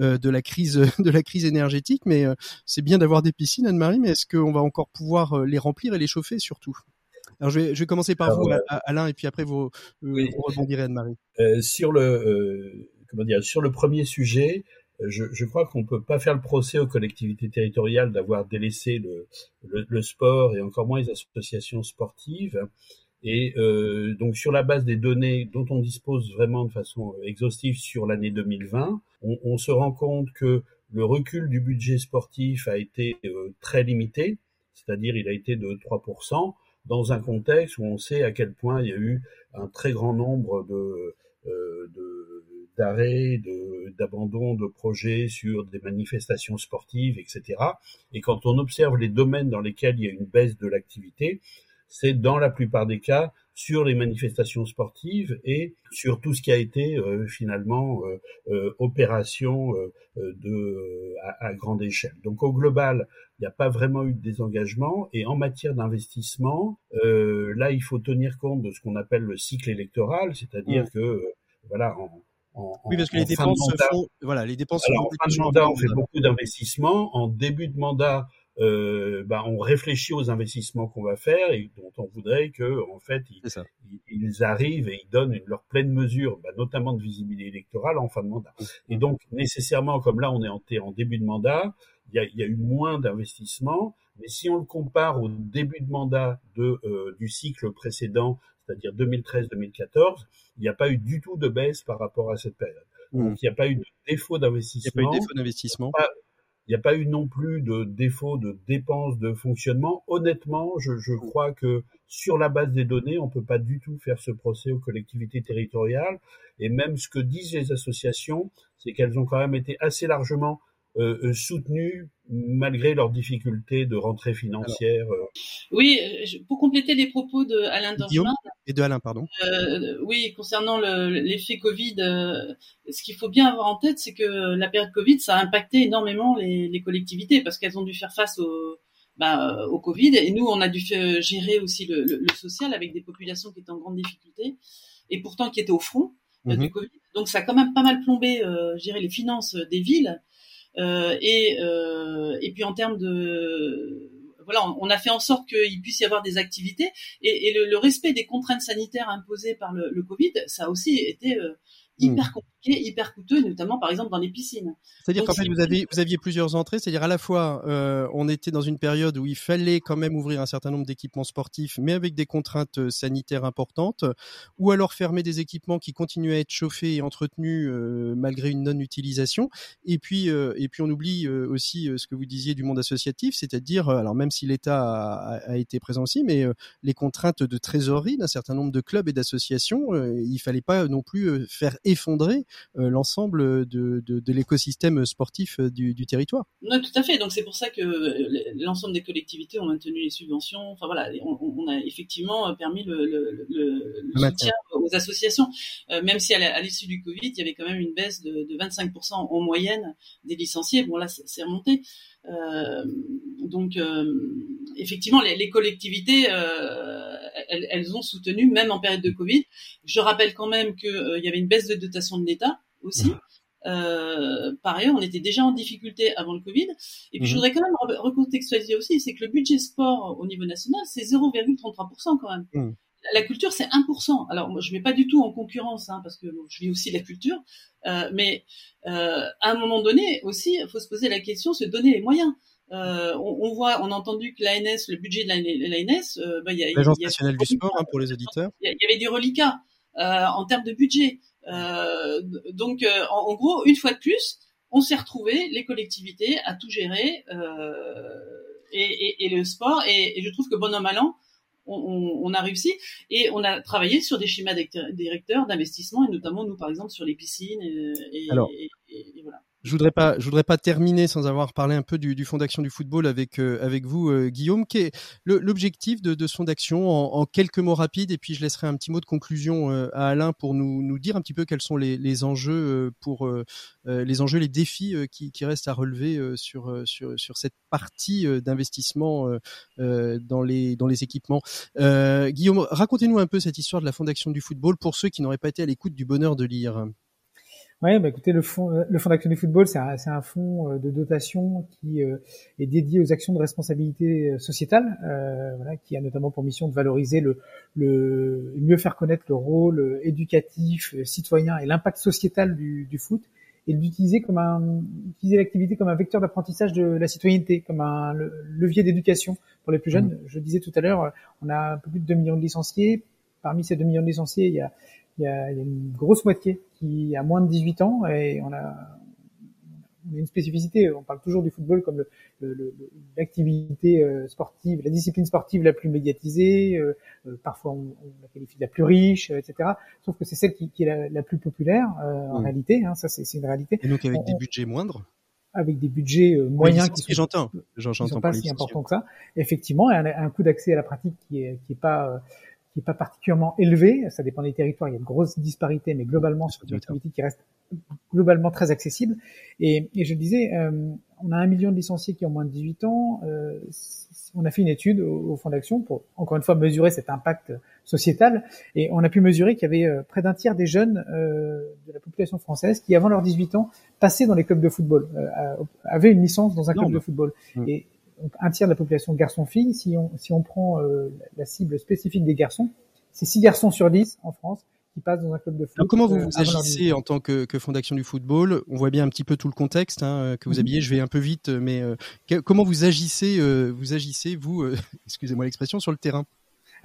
[SPEAKER 1] euh, de la crise de la crise énergétique, mais euh, c'est bien d'avoir des piscines, Anne-Marie. Mais est-ce qu'on va encore pouvoir euh, les remplir et les chauffer surtout? Alors je vais, je vais commencer par vous, Alain, et puis après vous, rebondirez Anne-Marie.
[SPEAKER 5] sur le comment dire, sur le premier sujet, je, je, crois qu'on ne peut pas faire le procès aux collectivités territoriales d'avoir délaissé le, le, le, sport et encore moins les associations sportives. Et euh, donc sur la base des données dont on dispose vraiment de façon exhaustive sur l'année 2020, on, on, se rend compte que le recul du budget sportif a été euh, très limité, c'est-à-dire il a été de 3%, dans un contexte où on sait à quel point il y a eu un très grand nombre de, euh, d'arrêts, de, d'abandon de projets sur des manifestations sportives, etc. Et quand on observe les domaines dans lesquels il y a une baisse de l'activité, c'est dans la plupart des cas sur les manifestations sportives et sur tout ce qui a été euh, finalement euh, euh, opération de à, grande échelle. Donc au global, il n'y a pas vraiment eu de désengagement et en matière d'investissement, là il faut tenir compte de ce qu'on appelle le cycle électoral, c'est-à-dire mmh. que voilà en,
[SPEAKER 1] en, oui, parce que les dépenses, voilà, les dépenses.
[SPEAKER 5] en fin de mandat, on fait beaucoup d'investissements. En début de mandat, euh, bah, on réfléchit aux investissements qu'on va faire et dont on voudrait que, en fait, ils, arrivent et ils donnent leur pleine mesure, bah, notamment de visibilité électorale en fin de mandat. Et donc, nécessairement, comme là, on est en, en début de mandat, il y a, y a, eu moins d'investissements. Mais si on le compare au début de mandat de, euh, du cycle précédent, c'est-à-dire 2013-2014, il n'y a pas eu du tout de baisse par rapport à cette période. Mmh. Donc, il n'y a pas eu de défaut d'investissement.
[SPEAKER 1] Il n'y a pas eu de défaut d'investissement.
[SPEAKER 5] Il n'y a pas eu non plus de défaut de dépenses de fonctionnement. Honnêtement, je, je crois que sur la base des données, on peut pas du tout faire ce procès aux collectivités territoriales. Et même ce que disent les associations, c'est qu'elles ont quand même été assez largement euh, euh, soutenus malgré leurs difficultés de rentrée financière. Euh.
[SPEAKER 6] Oui, pour compléter les propos de Alain
[SPEAKER 1] et de Alain, pardon.
[SPEAKER 6] oui, concernant l'effet Covid, ce qu'il faut bien avoir en tête, c'est que la période Covid, ça a impacté énormément les, collectivités parce qu'elles ont dû faire face au, bah, au Covid et nous, on a dû gérer aussi le, social avec des populations qui étaient en grande difficulté et pourtant qui étaient au front du mhm. Covid. Donc ça a quand même pas mal plombé, gérer les finances des villes. Euh, et, euh, et puis en termes de voilà, on, a fait en sorte qu'il puisse y avoir des activités. Et, le, le, respect des contraintes sanitaires imposées par le, le Covid, ça a aussi été euh, hyper hmm. compliqué, hyper coûteux, notamment par exemple dans les piscines.
[SPEAKER 1] C'est-à-dire qu'en fait vous aviez vous aviez plusieurs entrées, c'est-à-dire à la fois euh, on était dans une période où il fallait quand même ouvrir un certain nombre d'équipements sportifs, mais avec des contraintes euh, sanitaires importantes, ou alors fermer des équipements qui continuaient à être chauffés et entretenus euh, malgré une non-utilisation. Et puis euh, et puis on oublie aussi ce que vous disiez du monde associatif, c'est-à-dire alors même si l'État a, a, été présent aussi, mais les contraintes de trésorerie d'un certain nombre de clubs et d'associations, il fallait pas non plus faire effondrer euh, l'ensemble de, de, de l'écosystème sportif euh, du, du, territoire.
[SPEAKER 6] Non, tout à fait. Donc c'est pour ça que euh, l'ensemble des collectivités ont maintenu les subventions. Enfin voilà, on, on a effectivement permis le, le, le, le soutien aux associations, même si à l'issue du Covid, il y avait quand même une baisse de, de 25% en moyenne des licenciés. Bon là, c'est remonté. Euh, donc, euh, effectivement, les, les collectivités, euh, elles, elles, ont soutenu, même en période de Covid. Je rappelle quand même qu'il il y avait une baisse de dotation de l'État aussi. Euh, par ailleurs, on était déjà en difficulté avant le Covid. Et puis, je mhm. voudrais quand même recontextualiser aussi, c'est que le budget sport au niveau national, c'est 0,33% quand même. Mhm la culture, c'est 1%. Alors, moi, je ne mets pas du tout en concurrence, hein, parce que je vis aussi la culture. Euh, mais euh, à un moment donné aussi, il faut se poser la question, se donner les moyens. Euh, on, on, voit, on a entendu que l'ANS, le budget de l'ANS,
[SPEAKER 1] euh, bah, il y a l'agence nationale du sport hein, pour les auditeurs.
[SPEAKER 6] Il y, avait des reliquats euh, en termes de budget. Euh, donc, en, en, gros, une fois de plus, on s'est retrouvé les collectivités à tout gérer et, et, et, le sport. Et, et je trouve que bon an mal on, a réussi et on a travaillé sur des schémas directeurs d'investissement et notamment nous par exemple sur les piscines et, et voilà.
[SPEAKER 1] Je voudrais pas, je voudrais pas terminer sans avoir parlé un peu du, du d'action du football avec euh, avec vous, euh, Guillaume. Qui est l'objectif de, de, ce fonds d'action en, en, quelques mots rapides et puis je laisserai un petit mot de conclusion euh, à Alain pour nous nous dire un petit peu quels sont les, les enjeux pour les enjeux, les défis qui, qui restent à relever sur sur sur cette partie d'investissement dans les dans les équipements. Guillaume, racontez-nous un peu cette histoire de la Fondation du football pour ceux qui n'auraient pas été à l'écoute du bonheur de lire.
[SPEAKER 7] Oui, bah écoutez, le fonds, euh, le fonds d'action du football, c'est un, un, fonds euh, de dotation qui euh, est dédié aux actions de responsabilité sociétale, euh, voilà, qui a notamment pour mission de valoriser le, le mieux faire connaître le rôle éducatif, citoyen et l'impact sociétal du, du, foot, et d'utiliser comme un, utiliser l'activité comme un vecteur d'apprentissage de la citoyenneté, comme un levier d'éducation pour les plus jeunes. Mmh. Je disais tout à l'heure, on a un peu plus de 2 millions de licenciés. Parmi ces 2 millions de licenciés, il y a il y, a, il y a, une grosse moitié qui a moins de 18 ans et on a, on a une spécificité. On parle toujours du football comme l'activité euh, sportive, la discipline sportive la plus médiatisée. Euh, euh, parfois, on, on, la qualifie de la plus riche, etc. Sauf que c'est celle qui, qui, est la, la plus populaire en mmh. réalité. Hein, ça, c'est une réalité.
[SPEAKER 1] Et donc avec on, des budgets moindres
[SPEAKER 7] avec des budgets moyens
[SPEAKER 1] qui j'entends,
[SPEAKER 7] sont pas si importants que ça. Effectivement, un, un coût d'accès à la pratique qui est qui est pas qui est pas particulièrement élevé. Ça dépend des territoires, il y a de grosses disparités, mais globalement, c'est une activité qui reste globalement très accessible. Et, et je disais, euh, on a un million de licenciés qui ont moins de 18 ans. Euh, on a fait une étude au, au Fonds d'action pour, encore une fois, mesurer cet impact sociétal. Et on a pu mesurer qu'il y avait euh, près d'un tiers des jeunes euh, de la population française qui, avant leurs 18 ans, passaient dans les clubs de football, euh, avaient une licence dans un club de football. Mmh. Et un tiers de la population garçons-filles. Si on, si on prend euh, la cible spécifique des garçons, c'est 6 garçons sur 10 en France qui passent dans un club de foot.
[SPEAKER 1] Alors comment vous, euh, vous agissez en tant que, que Fondation du football? On voit bien un petit peu tout le contexte hein, que vous mm -hmm. habillez. Je vais un peu vite, mais euh, comment vous agissez, euh, vous agissez vous, euh, excusez-moi l'expression, sur le terrain?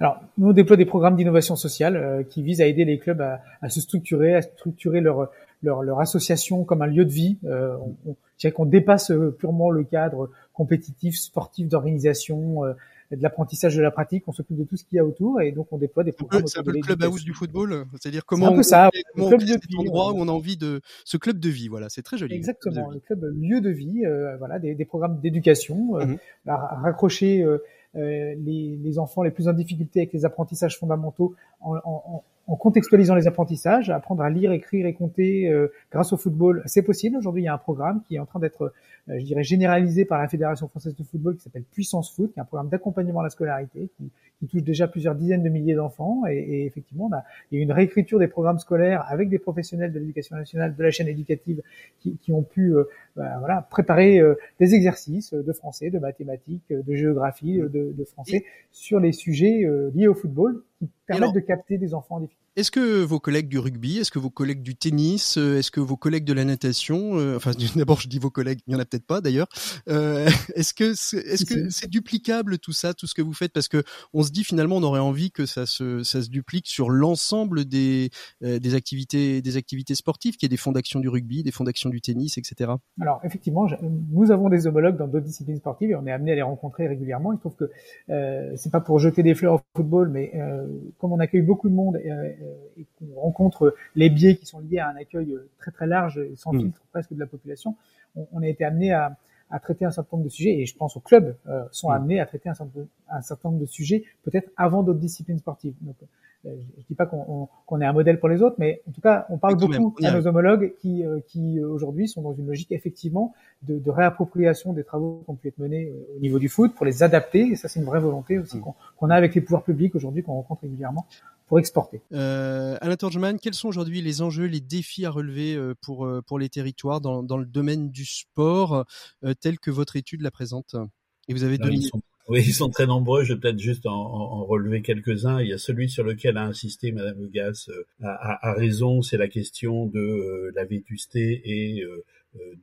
[SPEAKER 7] Alors, nous, on déploie des programmes d'innovation sociale euh, qui visent à aider les clubs à, à, se structurer, à structurer leur, leur, leur association comme un lieu de vie. Euh, on, on, dirais qu'on dépasse purement le cadre compétitif, sportif, d'organisation, euh, de l'apprentissage de la pratique. On s'occupe de tout ce qu'il y a autour et donc on déploie des programmes.
[SPEAKER 1] C'est un peu le club house du football, c'est-à-dire comment
[SPEAKER 7] un peu ça,
[SPEAKER 1] on, club de cet endroit où on a envie de ce club de vie. Voilà, c'est très joli.
[SPEAKER 7] Exactement, le club, lieu de vie. Euh, voilà, des, des, programmes d'éducation, euh, mm -hmm. raccrocher euh, les, les, enfants les plus en difficulté avec les apprentissages fondamentaux en, en, en contextualisant les apprentissages, apprendre à lire, écrire et compter euh, grâce au football, c'est possible. Aujourd'hui, il y a un programme qui est en train d'être, euh, je dirais, généralisé par la Fédération française de football qui s'appelle Puissance Foot, qui est un programme d'accompagnement à la scolarité qui, qui, touche déjà plusieurs dizaines de milliers d'enfants. Et, et, effectivement, on a, il y a une réécriture des programmes scolaires avec des professionnels de l'éducation nationale, de la chaîne éducative, qui, qui ont pu euh, bah, voilà, préparer euh, des exercices de français, de mathématiques, de géographie, de, de français sur les sujets liés au football qui permettent alors, de capter des enfants en difficulté.
[SPEAKER 1] Est-ce que vos collègues du rugby, est-ce que vos collègues du tennis, euh, est-ce que vos collègues de la natation, euh, enfin d'abord je dis vos collègues, il y en a peut-être pas d'ailleurs. Euh, est-ce que est-ce que c'est duplicable tout ça, tout ce que vous faites? Parce que on se dit finalement on aurait envie que ça se ça se duplique sur l'ensemble des des activités des activités sportives, qu'il y ait des fonds d'action du rugby, des fonds d'action du tennis, etc.
[SPEAKER 7] Alors effectivement, je, nous avons des homologues dans d'autres disciplines sportives et on est amené à les rencontrer régulièrement. Il trouve que euh, c'est pas pour jeter des fleurs au football, mais comme on accueille beaucoup de monde et qu'on rencontre les biais qui sont liés à un accueil très très large et sans mmh. filtre presque de la population, on, on a été amené à, à, traiter un certain nombre de sujets, et je pense aux clubs euh, sont mmh. amenés à traiter un certain, un certain nombre de sujets, peut-être avant d'autres disciplines sportives. Donc, euh, je dis pas qu'on qu est un modèle pour les autres, mais en tout cas, on parle beaucoup même, à nos homologues qui, euh, qui aujourd'hui sont dans une logique effectivement de, de réappropriation des travaux qui ont pu être menés au niveau du foot pour les adapter, et ça c'est une vraie volonté aussi mmh. qu'on qu a avec les pouvoirs publics aujourd'hui, qu'on rencontre régulièrement pour exporter.
[SPEAKER 1] Euh, Alain Torgeman, quels sont aujourd'hui les enjeux, les défis à relever euh, pour, euh, pour les territoires dans, dans le domaine du sport, euh, tel que votre étude la présente? Et vous avez deux
[SPEAKER 5] ils sont, Oui, ils sont très nombreux. Je vais peut-être juste en, en, relever quelques-uns. Il y a celui sur lequel a insisté Madame Hugas a, a, raison, c'est la question de euh, la vétusté et euh,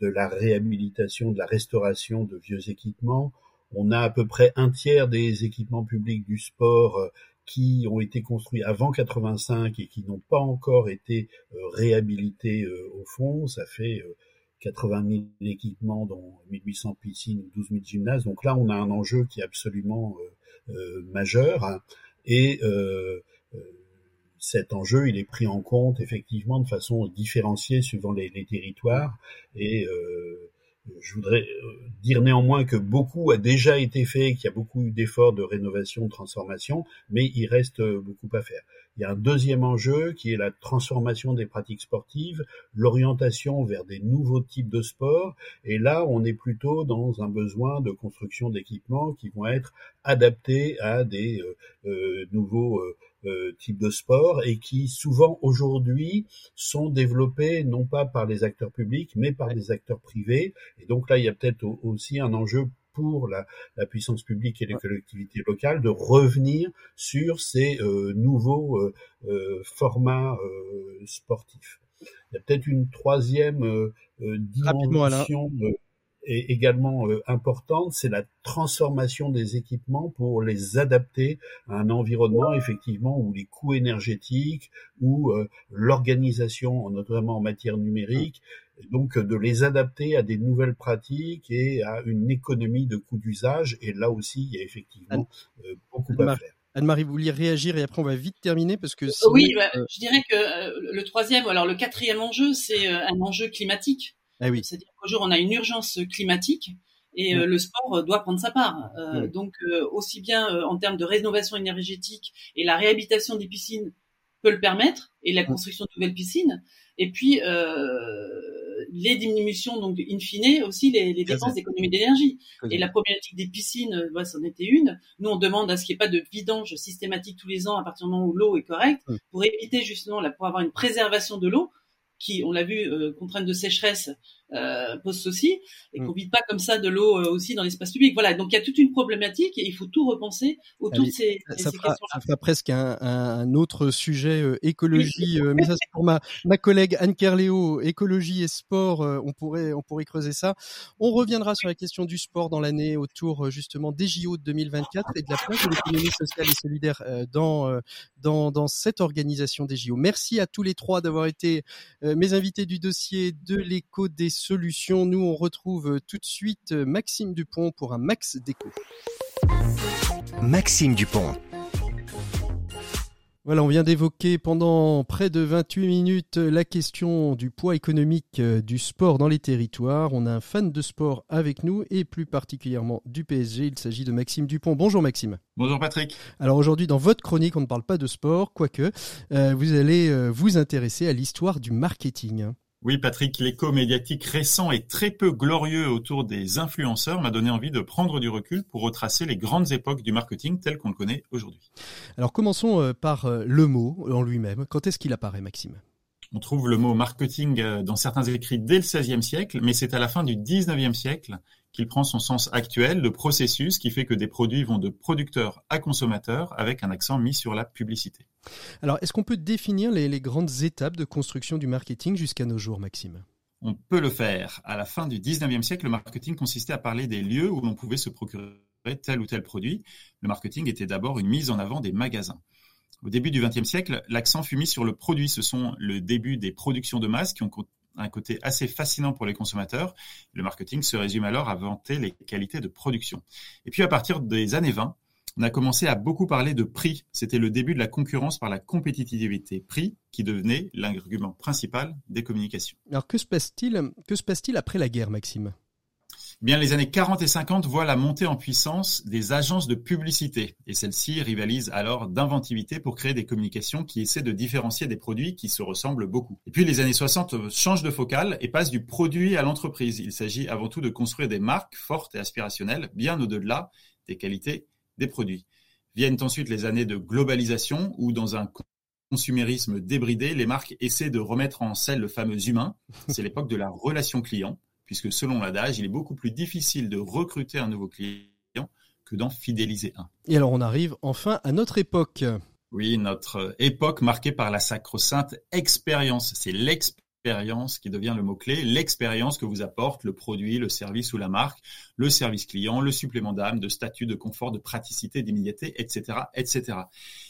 [SPEAKER 5] de la réhabilitation, de la restauration de vieux équipements. On a à peu près un tiers des équipements publics du sport qui ont été construits avant 85 et qui n'ont pas encore été euh, réhabilités euh, au fond. Ça fait euh, 80 000 équipements, dont 1800 piscines ou 12 000 gymnases. Donc là, on a un enjeu qui est absolument euh, majeur. Et cet enjeu, il est pris en compte effectivement de façon différenciée suivant les, les territoires. Et je voudrais dire néanmoins que beaucoup a déjà été fait, qu'il y a beaucoup eu d'efforts de rénovation, de transformation, mais il reste beaucoup à faire. Il y a un deuxième enjeu qui est la transformation des pratiques sportives, l'orientation vers des nouveaux types de sports. Et là, on est plutôt dans un besoin de construction d'équipements qui vont être adaptés à des euh, euh, nouveaux euh, types de sports et qui souvent aujourd'hui sont développés non pas par les acteurs publics mais par des acteurs privés. Et donc là, il y a peut-être aussi un enjeu pour la, la, puissance publique et les collectivités locales de revenir sur ces euh, nouveaux euh, euh, formats sportifs. Il y a peut-être une troisième dimension est également importante, c'est la transformation des équipements pour les adapter à un environnement effectivement où les coûts énergétiques ou l'organisation, notamment en matière numérique, donc de les adapter à des nouvelles pratiques et à une économie de coûts d'usage. Et là aussi, il y a effectivement euh, beaucoup à faire.
[SPEAKER 1] Anne-Marie, vous vouliez réagir et après on va vite terminer parce que
[SPEAKER 6] oui, bah, euh, je dirais que euh, le troisième, alors le quatrième enjeu, c'est un enjeu climatique.
[SPEAKER 1] Ah oui.
[SPEAKER 6] C'est-à-dire qu'aujourd'hui on a une urgence climatique et le sport doit prendre sa part. Donc aussi bien en termes de rénovation énergétique et la réhabilitation des piscines peut le permettre et la construction de nouvelles piscines. Et puis les diminutions, donc in fine, aussi les, les dépenses d'économie d'énergie. Et la problématique des piscines, bah, c'en était une. Nous, on demande à ce qu'il n'y ait pas de vidange systématique tous les ans à partir du moment où l'eau est correcte, pour éviter justement, là, pour avoir une préservation de l'eau, qui, on l'a vu, euh, contrainte de sécheresse, euh, pose souci, et qu'on mm. vide pas comme ça de l'eau euh, aussi dans l'espace public. Voilà, donc il y a toute une problématique et il faut tout repenser autour de ces,
[SPEAKER 1] ça, fera, ça fera presque un, un, autre sujet euh, écologie, euh, mais ça c'est pour ma, ma collègue Anne Kerléo, écologie et sport, on pourrait on pourrait creuser ça. On reviendra sur la question du sport dans l'année autour justement des JO de 2024 et de la place de l'économie sociale et solidaire dans dans dans cette organisation des JO. Merci à tous les trois d'avoir été mes invités du dossier de l'écho des solutions. Nous, on retrouve tout de suite Maxime Dupont pour un Max Déco.
[SPEAKER 8] Maxime Dupont.
[SPEAKER 1] Voilà, on vient d'évoquer pendant près de 28 minutes la question du poids économique euh, du sport dans les territoires. On a un fan de sport avec nous et plus particulièrement du PSG. Il s'agit de Maxime Dupont. Bonjour Maxime.
[SPEAKER 9] Bonjour Patrick.
[SPEAKER 1] Alors aujourd'hui, dans votre chronique, on ne parle pas de sport, quoique euh, vous allez euh, vous intéresser à l'histoire du marketing.
[SPEAKER 9] Oui, Patrick, l'écho médiatique récent et très peu glorieux autour des influenceurs m'a donné envie de prendre du recul pour retracer les grandes époques du marketing tel qu'on le connaît aujourd'hui.
[SPEAKER 1] Alors commençons euh, par euh, le mot en lui-même. Quand est-ce qu'il apparaît, Maxime?
[SPEAKER 9] On trouve le mot marketing euh, dans certains écrits dès le XVIe siècle, mais c'est à la fin du XIXe siècle qu'il prend son sens actuel, le processus qui fait que des produits vont de producteurs à consommateurs avec un accent mis sur la publicité.
[SPEAKER 1] Alors, est-ce qu'on peut définir les, grandes étapes de construction du marketing jusqu'à nos jours, Maxime?
[SPEAKER 9] On peut le faire. À la fin du 19e siècle, le marketing consistait à parler des lieux où l'on pouvait se procurer tel ou tel produit. Le marketing était d'abord une mise en avant des magasins. Au début du XXe siècle, l'accent fut mis sur le produit. Ce sont le début des productions de masse qui ont un côté assez fascinant pour les consommateurs. Le marketing se résume alors à vanter les qualités de production. Et puis à partir des années 20, on a commencé à beaucoup parler de prix. C'était le début de la concurrence par la compétitivité prix qui devenait l'argument principal des communications.
[SPEAKER 1] Alors que se passe-t-il après la guerre, Maxime?
[SPEAKER 9] Bien, les années 40 et 50 voient la montée en puissance des agences de publicité et celles-ci rivalisent alors d'inventivité pour créer des communications qui essaient de différencier des produits qui se ressemblent beaucoup. Et puis les années 60 changent de focale et passent du produit à l'entreprise. Il s'agit avant tout de construire des marques fortes et aspirationnelles bien au-delà des qualités des produits. Viennent ensuite les années de globalisation où dans un consumérisme débridé, les marques essaient de remettre en selle le fameux humain. C'est l'époque de la relation client, puisque selon l'adage, il est beaucoup plus difficile de recruter un nouveau client que d'en fidéliser un.
[SPEAKER 1] Et alors on arrive enfin à notre époque.
[SPEAKER 9] Oui, notre époque marquée par la sacro-sainte expérience. C'est l'expérience qui devient le mot-clé, l'expérience que vous apporte le produit, le service ou la marque, le service client, le supplément d'âme, de statut, de confort, de praticité, d'immédiateté, etc., etc.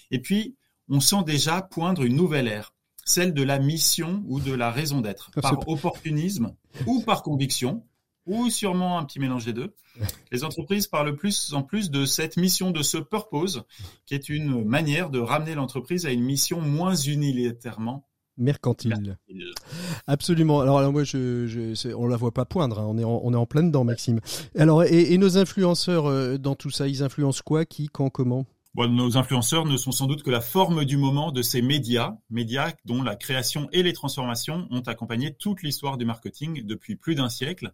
[SPEAKER 9] Et puis, on sent déjà poindre une nouvelle ère, celle de la mission ou de la raison d'être, par opportunisme ou par conviction. ou sûrement un petit mélange des deux. Les entreprises parlent plus en plus de cette mission de ce purpose, qui est une manière de ramener l'entreprise à une mission moins unilatéralement
[SPEAKER 1] mercantile. Absolument. Alors, alors moi, je, je, on la voit pas poindre. Hein. On est en, on est en plein dedans, Maxime. Alors, et, et nos influenceurs euh, dans tout ça, ils influencent quoi, qui, quand, comment?
[SPEAKER 9] Nos influenceurs ne sont sans doute que la forme du moment de ces médias, médias dont la création et les transformations ont accompagné toute l'histoire du marketing depuis plus d'un siècle.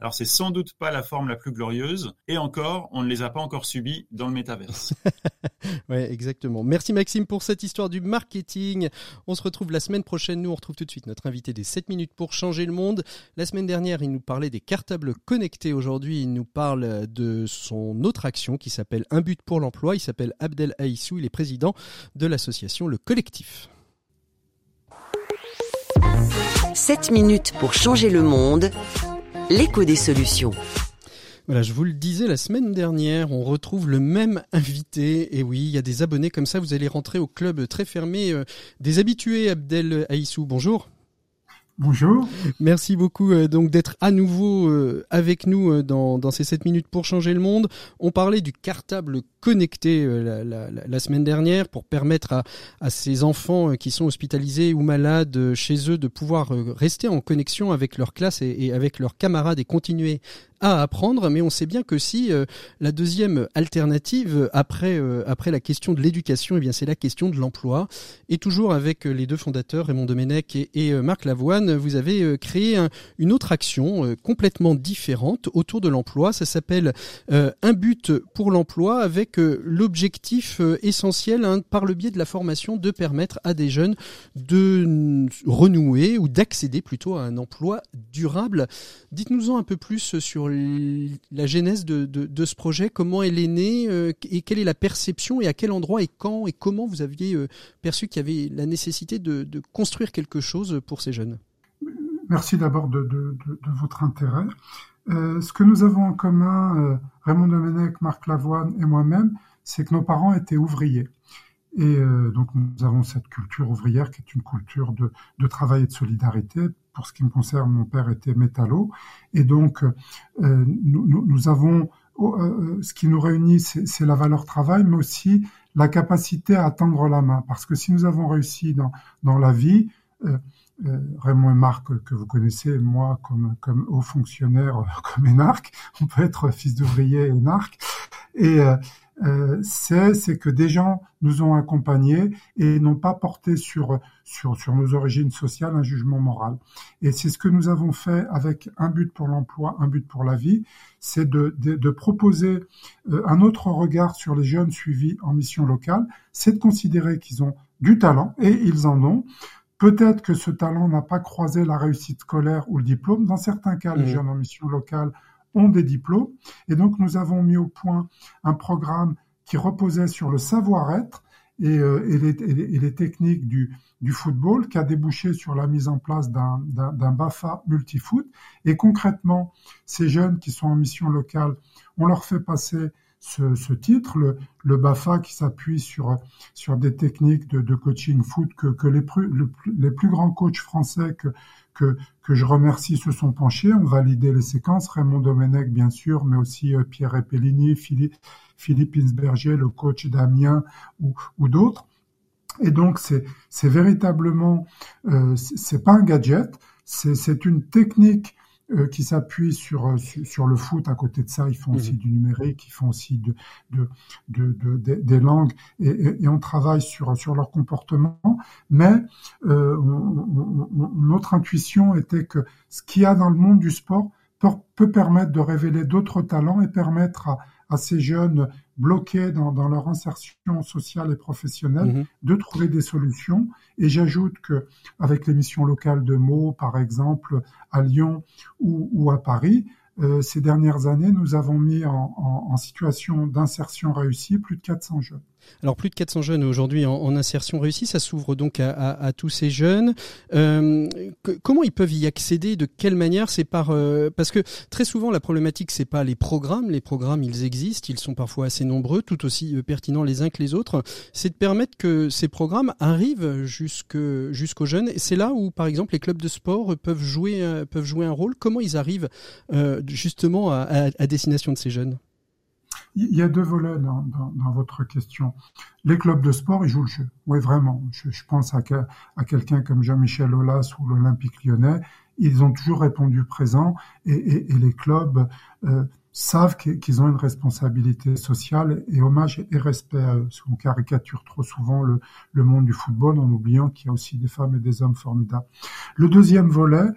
[SPEAKER 9] Alors c'est sans doute pas la forme la plus glorieuse, et encore, on ne les a pas encore subis dans le métaverse.
[SPEAKER 1] ouais, exactement. Merci Maxime pour cette histoire du marketing. On se retrouve la semaine prochaine. Nous, on retrouve tout de suite notre invité des 7 minutes pour changer le monde. La semaine dernière, il nous parlait des cartables connectés. Aujourd'hui, il nous parle de son autre action qui s'appelle Un but pour l'emploi. Il s'appelle Abdel Haïssou. Il est président de l'association Le Collectif.
[SPEAKER 2] 7 minutes pour changer le monde l'écho des solutions.
[SPEAKER 1] Voilà, je vous le disais la semaine dernière, on retrouve le même invité. Et oui, il y a des abonnés comme ça. Vous allez rentrer au club très fermé euh, des habitués. Abdel Aïssou, bonjour.
[SPEAKER 8] Bonjour.
[SPEAKER 1] Merci beaucoup euh, donc d'être à nouveau euh, avec nous dans, dans, ces 7 minutes pour changer le monde. On parlait du cartable connecté la, la, la, semaine dernière pour permettre à, à, ces enfants qui sont hospitalisés ou malades chez eux de pouvoir rester en connexion avec leur classe et, avec leurs camarades et continuer à apprendre, mais on sait bien que si euh, la deuxième alternative après euh, après la question de l'éducation, eh bien c'est la question de l'emploi. Et toujours avec euh, les deux fondateurs Raymond Domenech et, et Marc Lavoine, vous avez créé une autre action complètement différente autour de l'emploi. Ça s'appelle un but pour l'emploi avec l'objectif essentiel hein, par le biais de la formation de permettre à des jeunes de renouer ou d'accéder plutôt à un emploi durable. Dites-nous-en un peu plus sur la genèse de, ce projet, comment elle est née euh, et quelle est la perception et à quel endroit et quand et comment vous aviez euh, perçu qu'il y avait la nécessité de, construire quelque chose pour ces jeunes?
[SPEAKER 8] Merci d'abord de, votre intérêt. Euh, ce que nous avons en commun, Raymond Domenech, Marc Lavoine et moi-même, c'est que nos parents étaient ouvriers. Et donc nous avons cette culture ouvrière qui est une culture de travail et de solidarité pour ce qui me concerne, mon père était métallo. Et donc, euh, nous, nous, avons, oh, euh, ce qui nous réunit, c'est la valeur travail, mais aussi la capacité à tendre la main. Parce que si nous avons réussi dans, dans la vie, euh, Raymond et Marc, que vous connaissez, moi comme, comme haut fonctionnaire, comme énarque, on peut être fils d'ouvrier énarque. Et, euh, c'est que des gens nous ont accompagnés et n'ont pas porté sur, sur, sur nos origines sociales un jugement moral. Et c'est ce que nous avons fait avec un but pour l'emploi, un but pour la vie, c'est de, de, de, proposer euh, un autre regard sur les jeunes suivis en mission locale, c'est de considérer qu'ils ont du talent, et ils en ont. Peut-être que ce talent n'a pas croisé la réussite scolaire ou le diplôme. Dans certains cas, les mmh. jeunes en mission locale ont des diplômes. Et donc, nous avons mis au point un programme qui reposait sur le savoir-être et, euh, et, les, et, les, techniques du, du, football, qui a débouché sur la mise en place d'un BAFA multifoot. Et concrètement, ces jeunes qui sont en mission locale, on leur fait passer ce, ce titre, le, le, BAFA, qui s'appuie sur, sur des techniques de, de coaching foot que, que les, plus, les plus grands coachs français que, que, que je remercie se sont penchés, ont validé les séquences, Raymond Domenech bien sûr, mais aussi euh, Pierre Epellini, Philippe, Philippe Insberger, le coach d'Amiens ou, ou d'autres. Et donc c'est c'est véritablement euh, c'est pas un gadget, c'est une technique euh, qui s'appuient sur, euh, sur le foot. À côté de ça, ils font aussi mmh. du numérique, ils font aussi de, de, de, de des langues et, et, et, on travaille sur, sur leur comportement. Mais euh, notre intuition était que ce qu'il y a dans le monde du sport peut, peut permettre de révéler d'autres talents et permettre à, à ces jeunes bloqués dans, dans, leur insertion sociale et professionnelle mhm. de trouver des solutions. Et j'ajoute que avec les missions locales de Meaux, par exemple, à Lyon ou, ou à Paris, euh, ces dernières années, nous avons mis en, en, en situation d'insertion réussie plus de 400 jeunes.
[SPEAKER 1] Alors plus de 400 jeunes aujourd'hui en, insertion réussie, ça s'ouvre donc à, tous ces jeunes. Euh, comment ils peuvent y accéder De quelle manière? C'est par euh, parce que très souvent la problématique c'est pas les programmes. Les programmes ils existent, ils sont parfois assez nombreux, tout aussi euh, pertinents les uns que les autres. C'est de permettre que ces programmes arrivent jusqu'aux jeunes. C'est là où par exemple les clubs de sport peuvent jouer peuvent jouer un rôle. Comment ils arrivent justement à destination de ces jeunes?
[SPEAKER 8] Il y a deux volets dans, votre question. Les clubs de sport, ils jouent le jeu. Oui, vraiment. Je, pense à, quelqu'un comme Jean-Michel Aulas ou l'Olympique lyonnais. Ils ont toujours répondu présent et, les clubs euh, savent qu'ils ont une responsabilité sociale et hommage et respect à eux. On caricature trop souvent le, le monde du football en oubliant qu'il y a aussi des femmes et des hommes formidables. Le deuxième volet,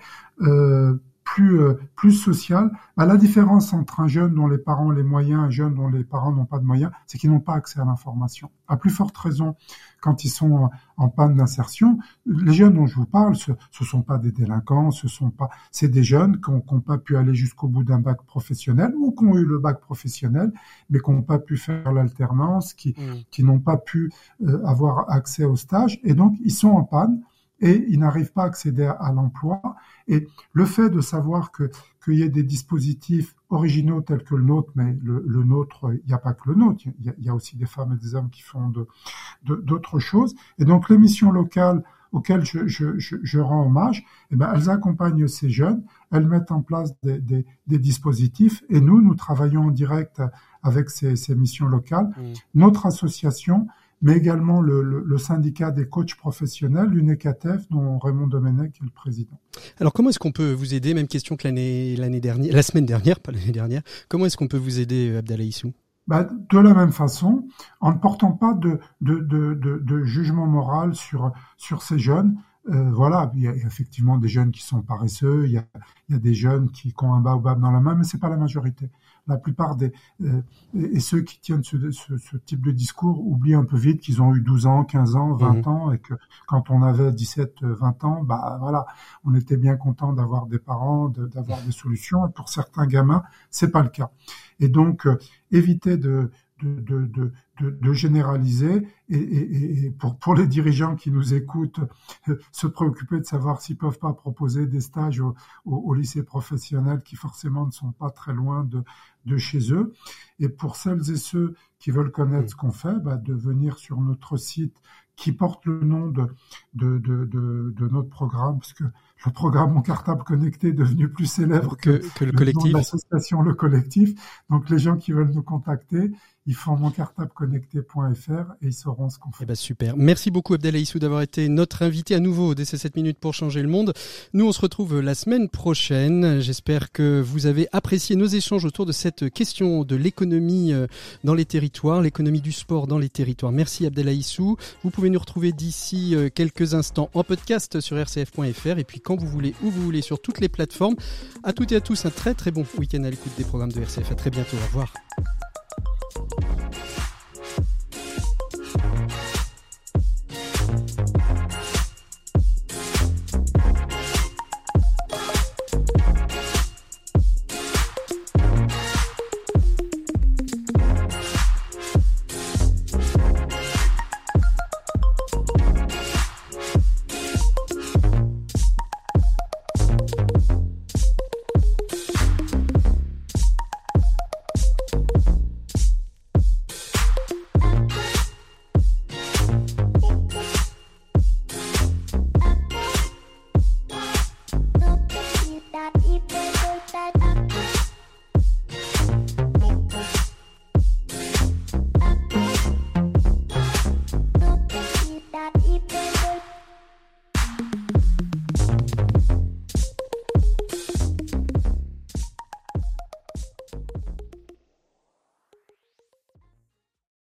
[SPEAKER 8] euh, plus euh, plus social. Bah, la différence entre un jeune dont les parents ont les moyens et un jeune dont les parents n'ont pas de moyens, c'est qu'ils n'ont pas accès à l'information. À plus forte raison, quand ils sont en panne d'insertion, les jeunes dont je vous parle, ce, ce sont pas des délinquants, ce sont pas, c'est des jeunes qui n'ont pas pu aller jusqu'au bout d'un bac professionnel ou qui ont eu le bac professionnel, mais qui n'ont pas pu faire l'alternance, qui, mmh. qui n'ont pas pu euh, avoir accès au stage, et donc ils sont en panne et ils n'arrivent pas à accéder à l'emploi. Et le fait de savoir que qu'il y ait des dispositifs originaux tels que le nôtre, mais le, le nôtre, il n'y a pas que le nôtre, il y a, il y a aussi des femmes et des hommes qui font de d'autres choses. Et donc les missions locales auxquelles je, je, je, je rends hommage, eh ben, elles accompagnent ces jeunes, elles mettent en place des, des, des dispositifs, et nous, nous travaillons en direct avec ces, ces missions locales. Mmh. Notre association mais également le, le, le, syndicat des coachs professionnels, l'UNECATEF, dont Raymond Domenech est le président.
[SPEAKER 1] Alors comment est-ce qu'on peut vous aider Même question que l'année l'année dernière, la semaine dernière, pas l'année dernière. Comment est-ce qu'on peut vous aider, Abdallah Issou?
[SPEAKER 8] Bah, de la même façon, en ne portant pas de, de, de, de, jugement moral sur, sur ces jeunes, euh, voilà, il y a effectivement des jeunes qui sont paresseux, il y a, il y a des jeunes qui, qui ont un baobab dans la main, mais c'est pas la majorité la plupart des euh, et ceux qui tiennent ce, ce, ce, type de discours oublient un peu vite qu'ils ont eu 12 ans, 15 ans, 20 mhm. ans et que quand on avait 17, 20 ans, bah voilà, on était bien content d'avoir des parents, d'avoir des solutions. Et pour certains gamins, c'est pas le cas. Et donc euh, éviter de de, de, de, de, généraliser et, et, et, pour, pour les dirigeants qui nous écoutent, euh, se préoccuper de savoir s'ils peuvent pas proposer des stages au, au, au, lycée professionnel qui forcément ne sont pas très loin de, de chez eux. Et pour celles et ceux qui veulent connaître ce qu'on fait, bah, de venir sur notre site qui porte le nom de, de, de, de, de notre programme, parce que le programme Mon Cartable Connecté est devenu plus célèbre que, que, le, collectif. L'association Le Collectif. Donc les gens qui veulent nous contacter, ils font moncartableconnecté.fr et ils sauront ce qu'on fait.
[SPEAKER 1] Eh ben super. Merci beaucoup Abdel d'avoir été notre invité à nouveau dès ces 7 minutes pour changer le monde. Nous on se retrouve la semaine prochaine. J'espère que vous avez apprécié nos échanges autour de cette question de l'économie euh, dans les territoires, l'économie du sport dans les territoires. Merci Abdel Vous pouvez nous retrouver d'ici euh, quelques instants en podcast sur rcf.fr et puis quand vous voulez, où vous voulez, sur toutes les plateformes. À toutes et à tous, un très très bon week-end à l'écoute des programmes de RCF. À très bientôt. Au revoir. Thank you.